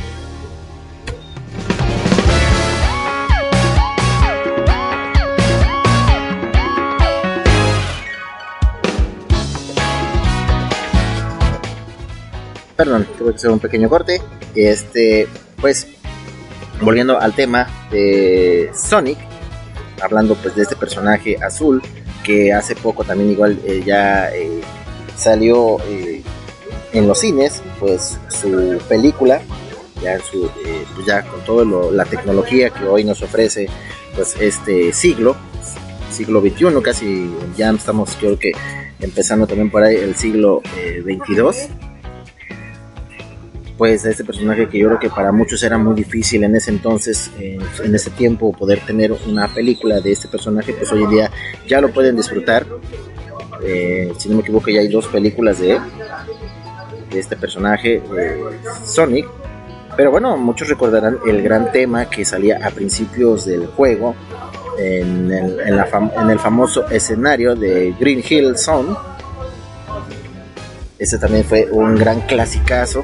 Perdón, tuve que hacer un pequeño corte. Este, pues, volviendo al tema de Sonic, hablando pues de este personaje azul que hace poco también igual eh, ya eh, salió eh, en los cines, pues su película, ya, en su, eh, ya con toda la tecnología que hoy nos ofrece pues este siglo, siglo XXI, casi ya estamos creo que empezando también por ahí el siglo eh, 22 pues este personaje que yo creo que para muchos era muy difícil en ese entonces, eh, en ese tiempo, poder tener una película de este personaje, pues hoy en día ya lo pueden disfrutar. Eh, si no me equivoco, ya hay dos películas de de este personaje, eh, Sonic. Pero bueno, muchos recordarán el gran tema que salía a principios del juego, en el, en el famoso escenario de Green Hill Zone. Ese también fue un gran clasicazo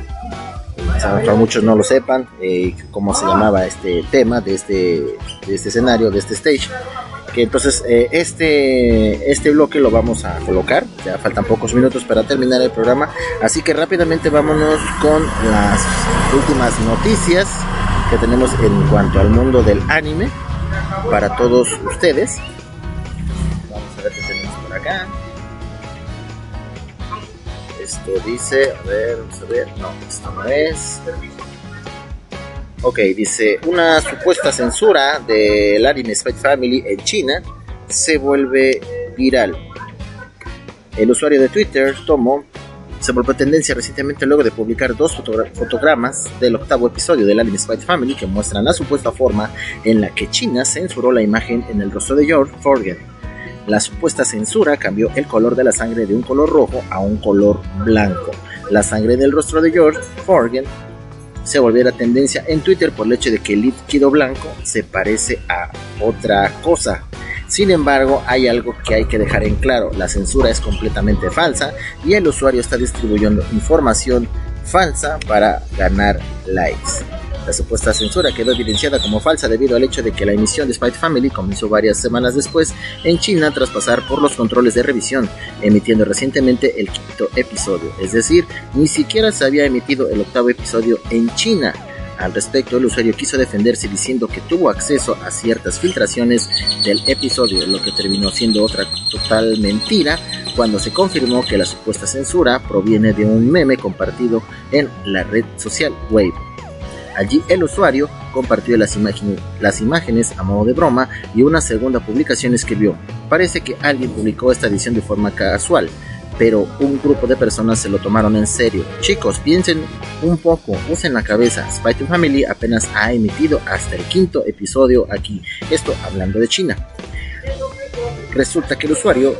para muchos no lo sepan, eh, cómo se llamaba este tema de este, de este escenario, de este stage. Que entonces eh, este, este bloque lo vamos a colocar, ya faltan pocos minutos para terminar el programa, así que rápidamente vámonos con las últimas noticias que tenemos en cuanto al mundo del anime para todos ustedes. Vamos a ver qué tenemos por acá. Esto dice, a ver, vamos a ver, no, esto no es. Ok, dice, una supuesta censura del anime Spy Family en China se vuelve viral. El usuario de Twitter, Tomo, se volvió tendencia recientemente luego de publicar dos fotogra- fotogramas del octavo episodio del anime Spy Family que muestran la supuesta forma en la que China censuró la imagen en el rostro de George Forgen. La supuesta censura cambió el color de la sangre de un color rojo a un color blanco. La sangre del rostro de George Forgen se volviera tendencia en Twitter por el hecho de que el líquido blanco se parece a otra cosa. Sin embargo, hay algo que hay que dejar en claro, la censura es completamente falsa y el usuario está distribuyendo información falsa para ganar likes. La supuesta censura quedó evidenciada como falsa debido al hecho de que la emisión de Spy Family comenzó varias semanas después en China tras pasar por los controles de revisión, emitiendo recientemente el quinto episodio. Es decir, ni siquiera se había emitido el octavo episodio en China. Al respecto, el usuario quiso defenderse diciendo que tuvo acceso a ciertas filtraciones del episodio, lo que terminó siendo otra total mentira cuando se confirmó que la supuesta censura proviene de un meme compartido en la red social Wave. Allí el usuario compartió las, imágenes, a modo de broma y una segunda publicación escribió, parece que alguien publicó esta edición de forma casual, pero un grupo de personas se lo tomaron en serio. Chicos, piensen un poco, usen la cabeza. Spy to Family apenas ha emitido hasta el quinto episodio aquí. Esto hablando de China. Resulta que el usuario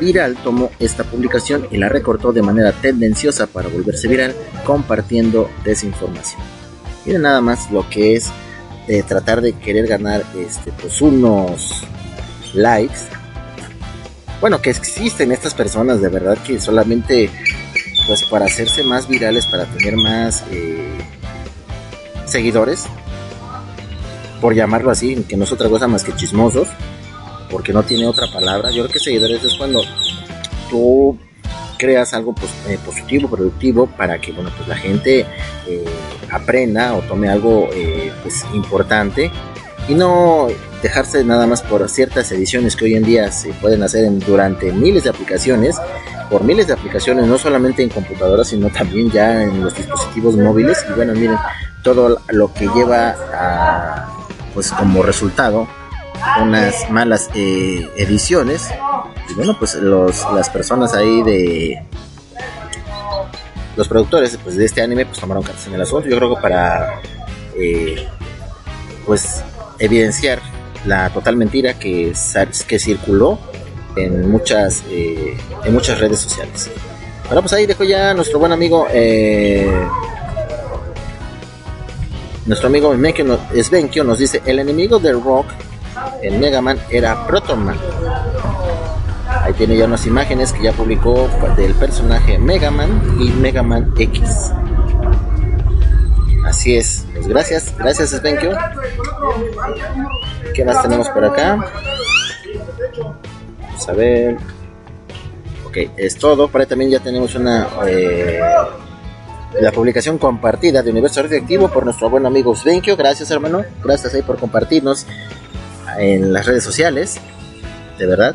viral tomó esta publicación y la recortó de manera tendenciosa para volverse viral compartiendo desinformación. Miren nada más lo que es eh, tratar de querer ganar este, pues unos likes bueno, que existen estas personas de verdad que solamente, pues para hacerse más virales, para tener más eh, seguidores, por llamarlo así, que no es otra cosa más que chismosos, porque no tiene otra palabra. Yo creo que seguidores es cuando tú creas algo pues, eh, positivo, productivo, para que bueno, pues la gente eh, aprenda o tome algo eh, pues, importante y no dejarse nada más por ciertas ediciones que hoy en día se pueden hacer en- durante miles de aplicaciones, por miles de aplicaciones, no solamente en computadoras, sino también ya en los dispositivos móviles. Y bueno, miren, todo lo que lleva pues como resultado unas malas eh, ediciones. Y bueno, pues los, las personas ahí de los productores pues, de este anime pues tomaron cartas en el asunto. Yo creo que para eh, pues evidenciar la total mentira que, que circuló en muchas eh, en muchas redes sociales. Bueno, pues ahí dejó ya nuestro buen amigo eh, nuestro amigo Svenkyo nos dice el enemigo del rock en Mega Man era Proton Man. Ahí tiene ya unas imágenes que ya publicó del personaje Mega Man y Mega Man X. Así es. Pues gracias, gracias Svenkyo. ¿Qué más tenemos por acá? Vamos a ver. Ok, es todo. Por ahí también ya tenemos una eh, la publicación compartida de Universo Radioactivo por nuestro buen amigo Svenkyo. Gracias, hermano. Gracias ahí por compartirnos en las redes sociales. De verdad.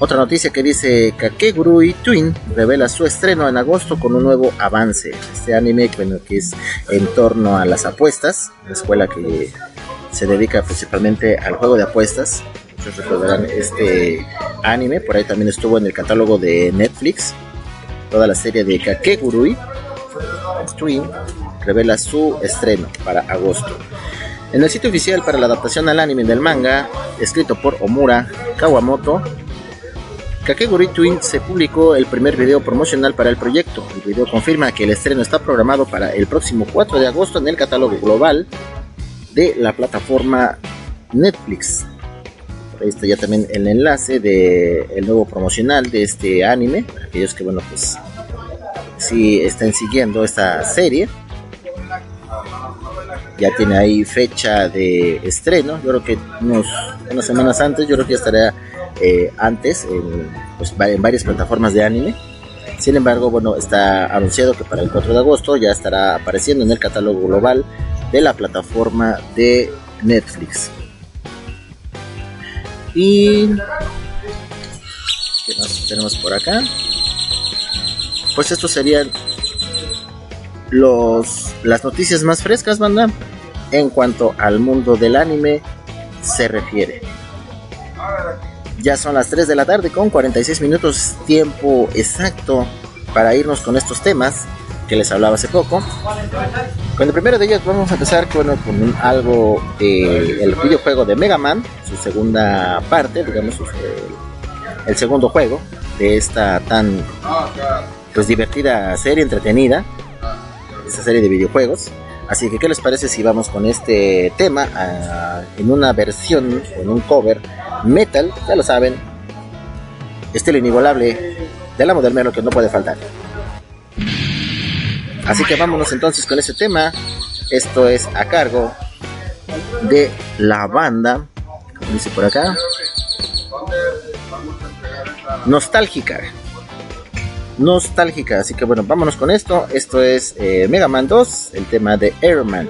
Otra noticia que dice Kakegurui Twin revela su estreno en agosto con un nuevo avance. Este anime bueno, que es en torno a las apuestas, una escuela que se dedica principalmente al juego de apuestas. Muchos recordarán este anime, por ahí también estuvo en el catálogo de Netflix. Toda la serie de Kakegurui Twin revela su estreno para agosto. En el sitio oficial para la adaptación al anime del manga, escrito por Omura Kawamoto, Kakegurui Twin se publicó el primer video promocional para el proyecto. El video confirma que el estreno está programado para el próximo 4 de agosto en el catálogo global de la plataforma Netflix. Ahí está ya también el enlace del el nuevo promocional de este anime, para aquellos que, bueno, pues si estén siguiendo esta serie. Ya tiene ahí fecha de estreno, yo creo que unos, unas semanas antes, yo creo que ya estará eh, antes en, pues, en varias plataformas de anime. Sin embargo, bueno, está anunciado que para el 4 de agosto ya estará apareciendo en el catálogo global de la plataforma de Netflix. Y ¿qué más tenemos por acá? Pues estos serían los las noticias más frescas, banda, en cuanto al mundo del anime se refiere. Ya son las 3 de la tarde con 46 minutos tiempo exacto para irnos con estos temas que les hablaba hace poco. Con el primero de ellos vamos a empezar bueno, con algo del videojuego de Mega Man, su segunda parte, digamos, el segundo juego de esta tan pues divertida serie entretenida, esta serie de videojuegos. Así que, ¿qué les parece si vamos con este tema ah, en una versión, en un cover metal? Ya lo saben, estilo inigualable de la Model Melo que no puede faltar. Así que vámonos entonces con ese tema Esto es a cargo de la banda, como dice por acá, nostálgica. Nostálgica, así que bueno, vámonos con esto. Esto es eh, Mega Man 2, el tema de Airman.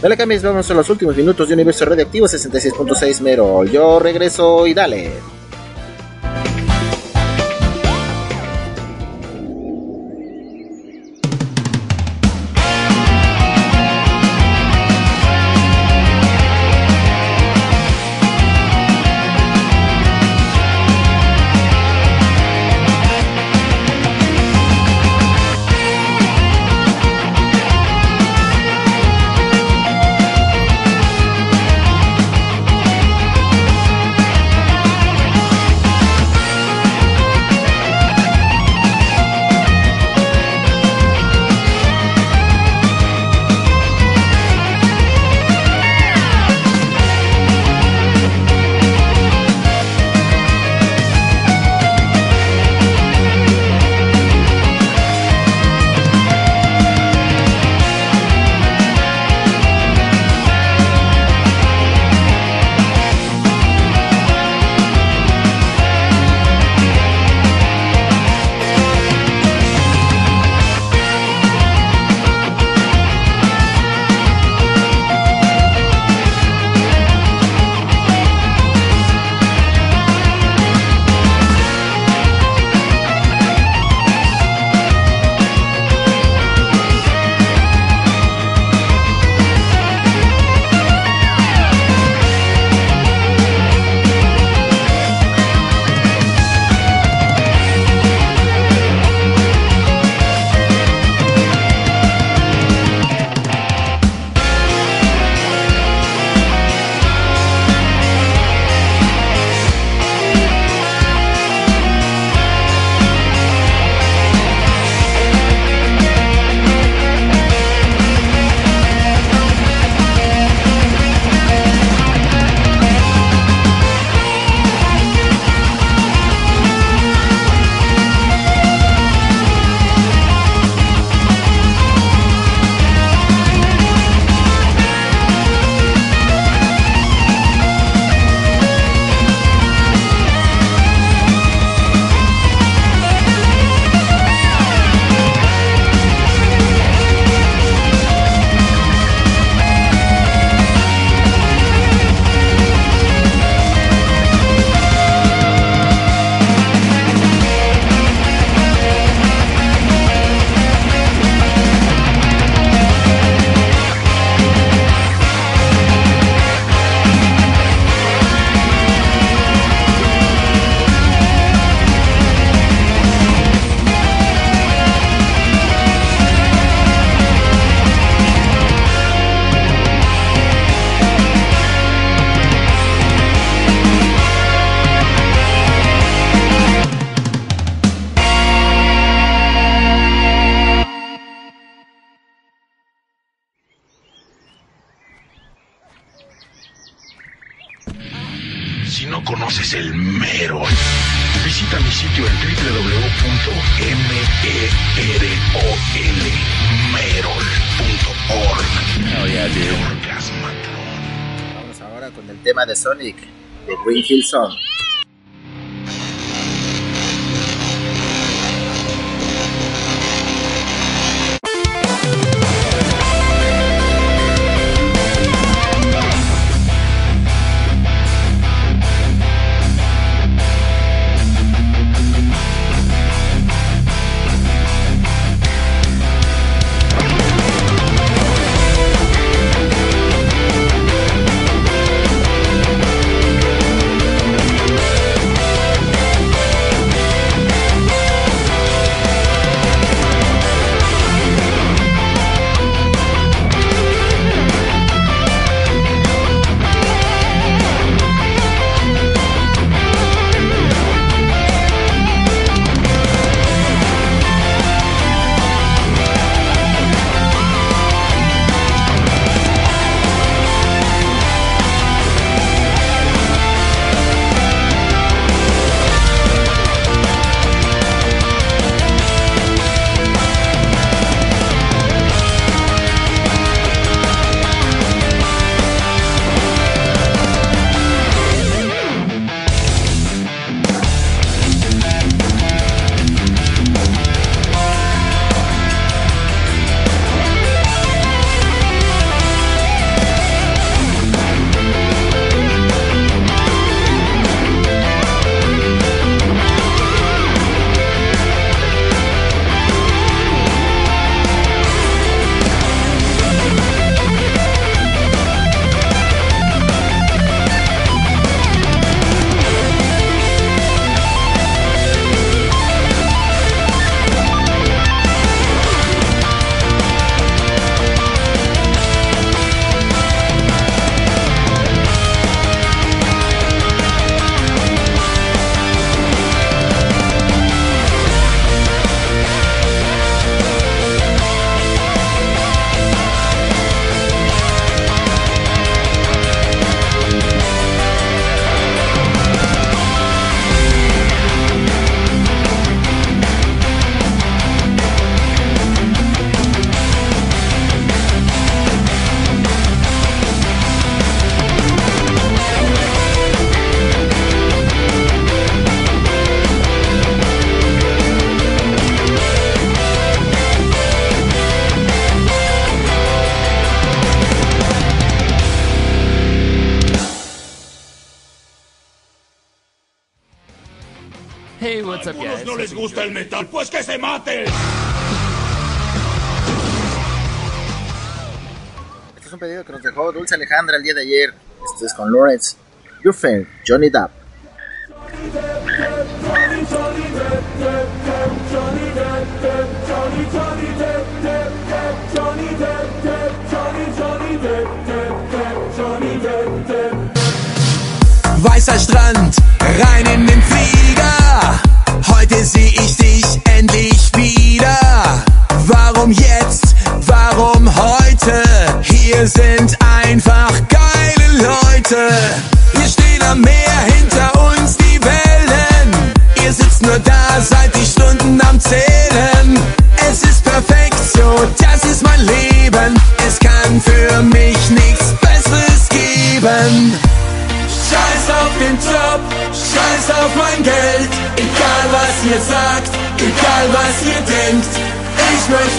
Dale cambies, vamos a los últimos minutos de Universo Radioactivo 66.6 Mero. Yo regreso y dale. Sonic, de Green Hill Zone. Alejandra el día de ayer. Esto es con Lawrence, Your Friend, Johnny Depp. Weißer Strand, rein in den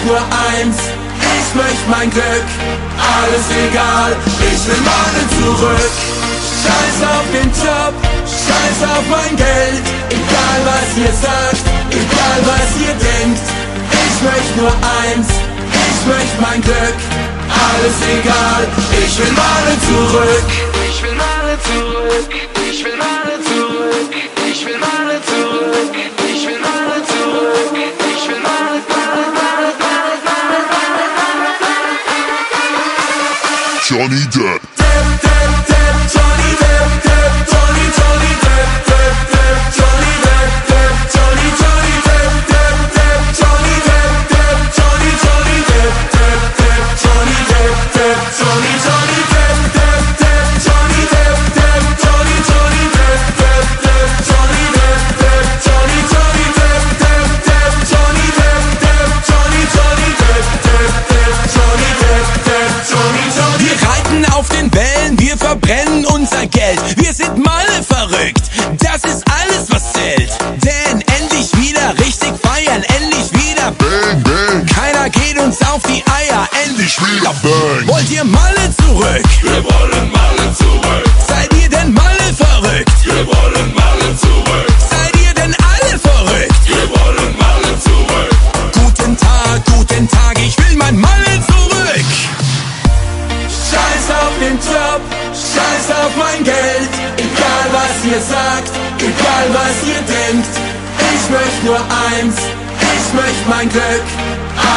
nur eins, ich möchte mein Glück. Alles egal, ich will mal zurück. Scheiß auf den Job, scheiß auf mein Geld. Egal was ihr sagt, egal was ihr denkt. Ich möchte nur eins, ich möchte mein Glück. Alles egal, ich will mal zurück. Ich will mal zurück. any day.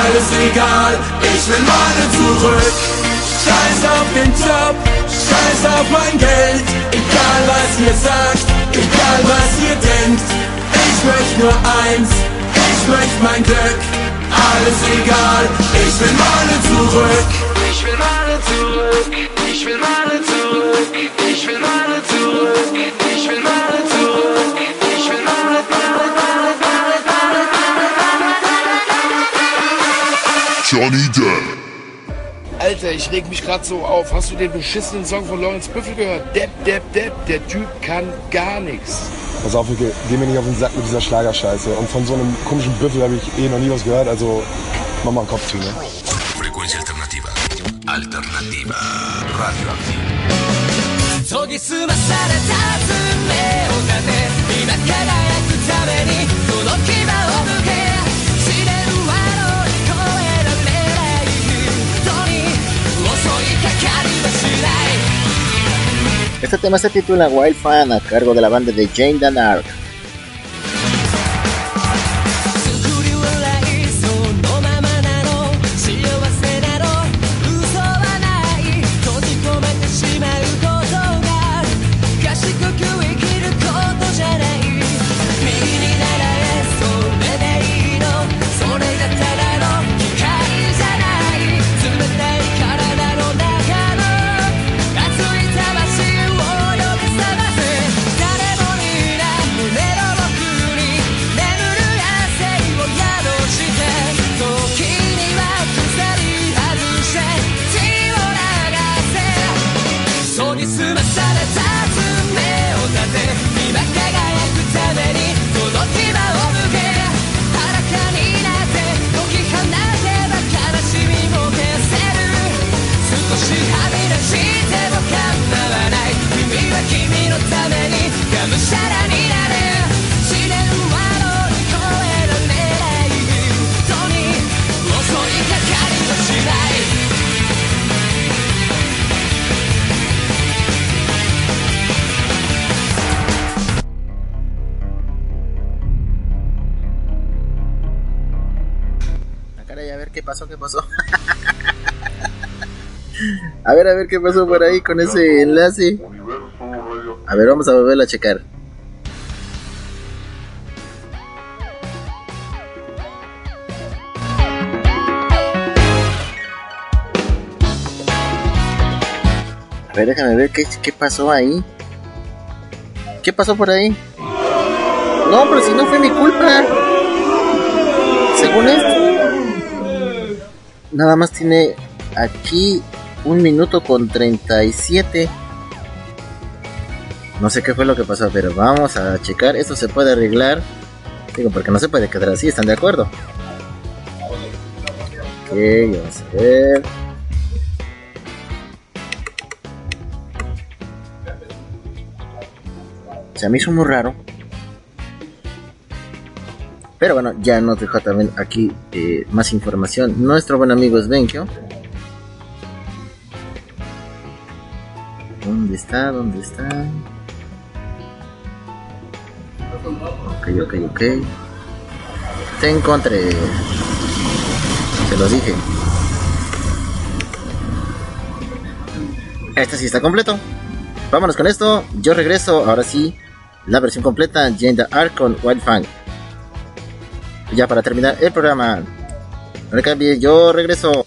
alles egal, ich will meine zurück. Scheiß auf den Job, scheiß auf mein Geld, egal was ihr sagt, egal was ihr denkt. Ich möchte nur eins, ich möchte mein Glück, alles egal, ich will meine zurück. Ich will meine zurück, ich will meine wieder. Alter, ich reg mich gerade so auf. Hast du den beschissenen Song von Lawrence Büffel gehört? Depp, Depp, Depp. Der Typ kann gar nichts. Pass auf, Wicke, geh mir nicht auf den Sack mit dieser Schlagerscheiße. Und von so einem komischen Büffel habe ich eh noch nie was gehört. Also mach mal einen Kopf zu, ne? Frecuencia alternativa. Alternativa. Radioaktiv. Este tema se titula Wild Fan a cargo de la banda de Jane Danark. a ver qué pasó por ahí con ese enlace. A ver, vamos a volverla a checar. A ver, déjame ver qué, qué pasó ahí. ¿Qué pasó por ahí? No, pero si no fue mi culpa. Según esto. Nada más tiene aquí un minuto con 37. No sé qué fue lo que pasó, pero vamos a checar. Esto se puede arreglar. Digo, porque no se puede quedar así, ¿están de acuerdo? Ok, vamos a ver. Se me hizo muy raro. Pero bueno, ya nos dejó también aquí eh, más información. Nuestro buen amigo Svenkio. Está? ¿Dónde está? Ok, ok, ok. Te encontré. Se lo dije. Este sí está completo. Vámonos con esto. Yo regreso. Ahora sí. La versión completa. Jane the Ark con Wild Fang. Ya para terminar el programa. No le. Yo regreso.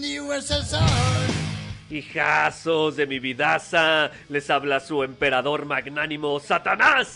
The USSR. Hijazos de mi vidaza, les habla su emperador magnánimo Satanás.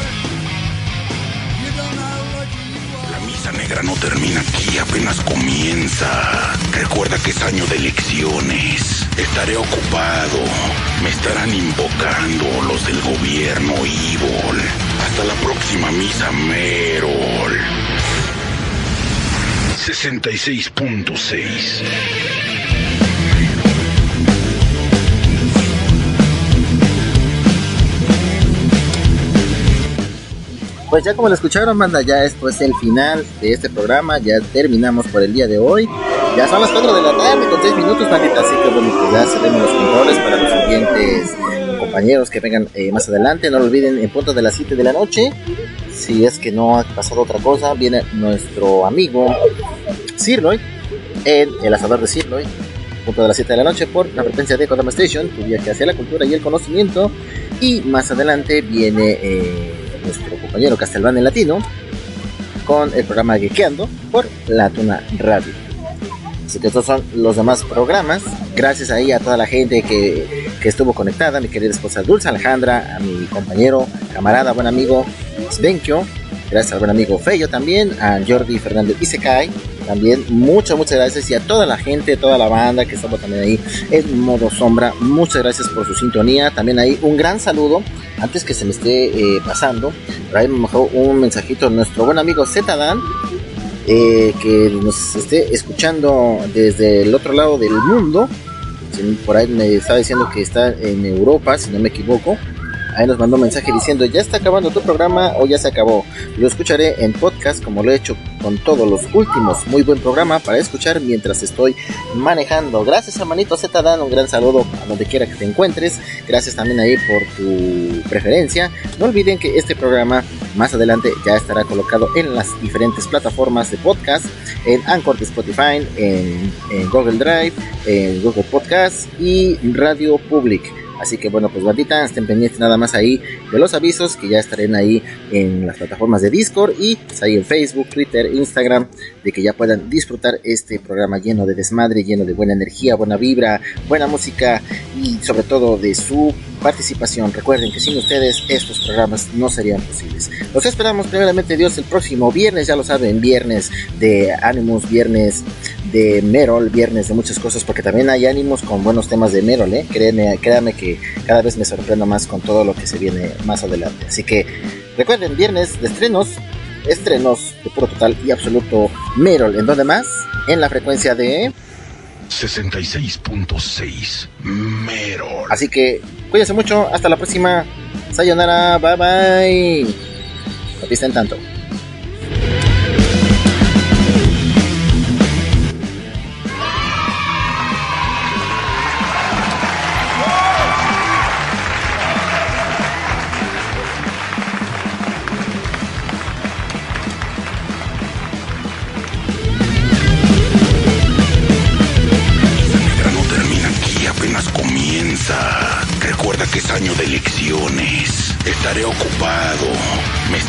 Negra no termina aquí, apenas comienza. Recuerda que es año de elecciones. Estaré ocupado. Me estarán invocando los del gobierno Evil. Hasta la próxima misa Merol. 66.6 Pues ya como lo escucharon, banda, ya esto es el final de este programa. Ya terminamos por el día de hoy. Ya son las 4 de la tarde con 6 minutos, bandita. Así que bueno, pues ya seremos los controles para los siguientes compañeros que vengan eh, más adelante. No lo olviden, en punto de las 7 de la noche. Si es que no ha pasado otra cosa, viene nuestro amigo Sirloy en el asador de Sirloy. Punto de las 7 de la noche por la frecuencia de Kodama Station, tu viaje hacia la cultura y el conocimiento. Y más adelante viene eh, nuestro compañero Castelván Latino con el programa Geekeando por la Tuna Radio. Así que estos son los demás programas. Gracias ahí a toda la gente que, que estuvo conectada, mi querida esposa Dulce Alejandra, a mi compañero, camarada, buen amigo Svenkio, gracias al buen amigo Feyo también, a Jordi Fernández Isekai, también muchas, muchas gracias y a toda la gente, toda la banda que estaba también ahí en modo sombra, muchas gracias por su sintonía, también ahí un gran saludo, antes que se me esté eh, pasando, por ahí me dejó un mensajito nuestro buen amigo Zetadan, eh, que nos esté escuchando desde el otro lado del mundo. Por ahí me estaba diciendo que está en Europa, si no me equivoco. Ahí nos mandó un mensaje diciendo, ya está acabando tu programa o ya se acabó. Lo escucharé en podcast como lo he hecho con todos los últimos. Muy buen programa para escuchar mientras estoy manejando. Gracias hermanito Z Dan, un gran saludo a donde quiera que te encuentres. Gracias también ahí por tu preferencia. No olviden que este programa más adelante ya estará colocado en las diferentes plataformas de podcast, en Anchor de Spotify, en, en Google Drive, en Google Podcast y Radio Public. Así que bueno, pues bandita, estén pendientes nada más ahí de los avisos que ya estarán ahí en las plataformas de Discord y pues, ahí en Facebook, Twitter, Instagram, de que ya puedan disfrutar este programa lleno de desmadre, lleno de buena energía, buena vibra, buena música y sobre todo de su participación. Recuerden que sin ustedes estos programas no serían posibles. Los esperamos primeramente Dios el próximo viernes, ya lo saben, viernes de Animus, viernes de Merol, viernes de muchas cosas, porque también hay ánimos con buenos temas de Merol, ¿eh? Créanme, créanme que cada vez me sorprendo más con todo lo que se viene más adelante. Así que recuerden, viernes de estrenos, estrenos de puro total y absoluto Merol. ¿En dónde más? En la frecuencia de... 66.6 Merol. Así que cuídense mucho, hasta la próxima. Sayonara, bye bye. No pisten tanto.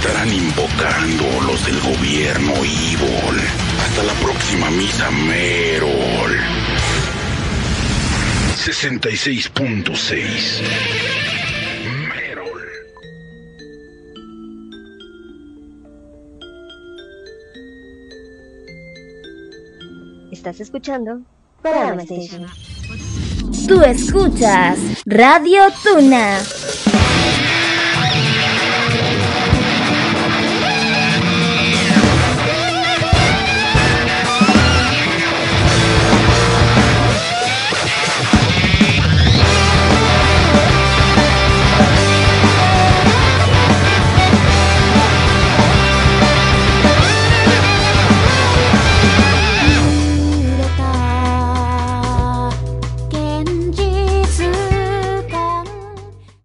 Estarán invocando los del gobierno Evil. Hasta la próxima misa Merol. 66.6 Estás escuchando Station. Tú escuchas Radio Tuna.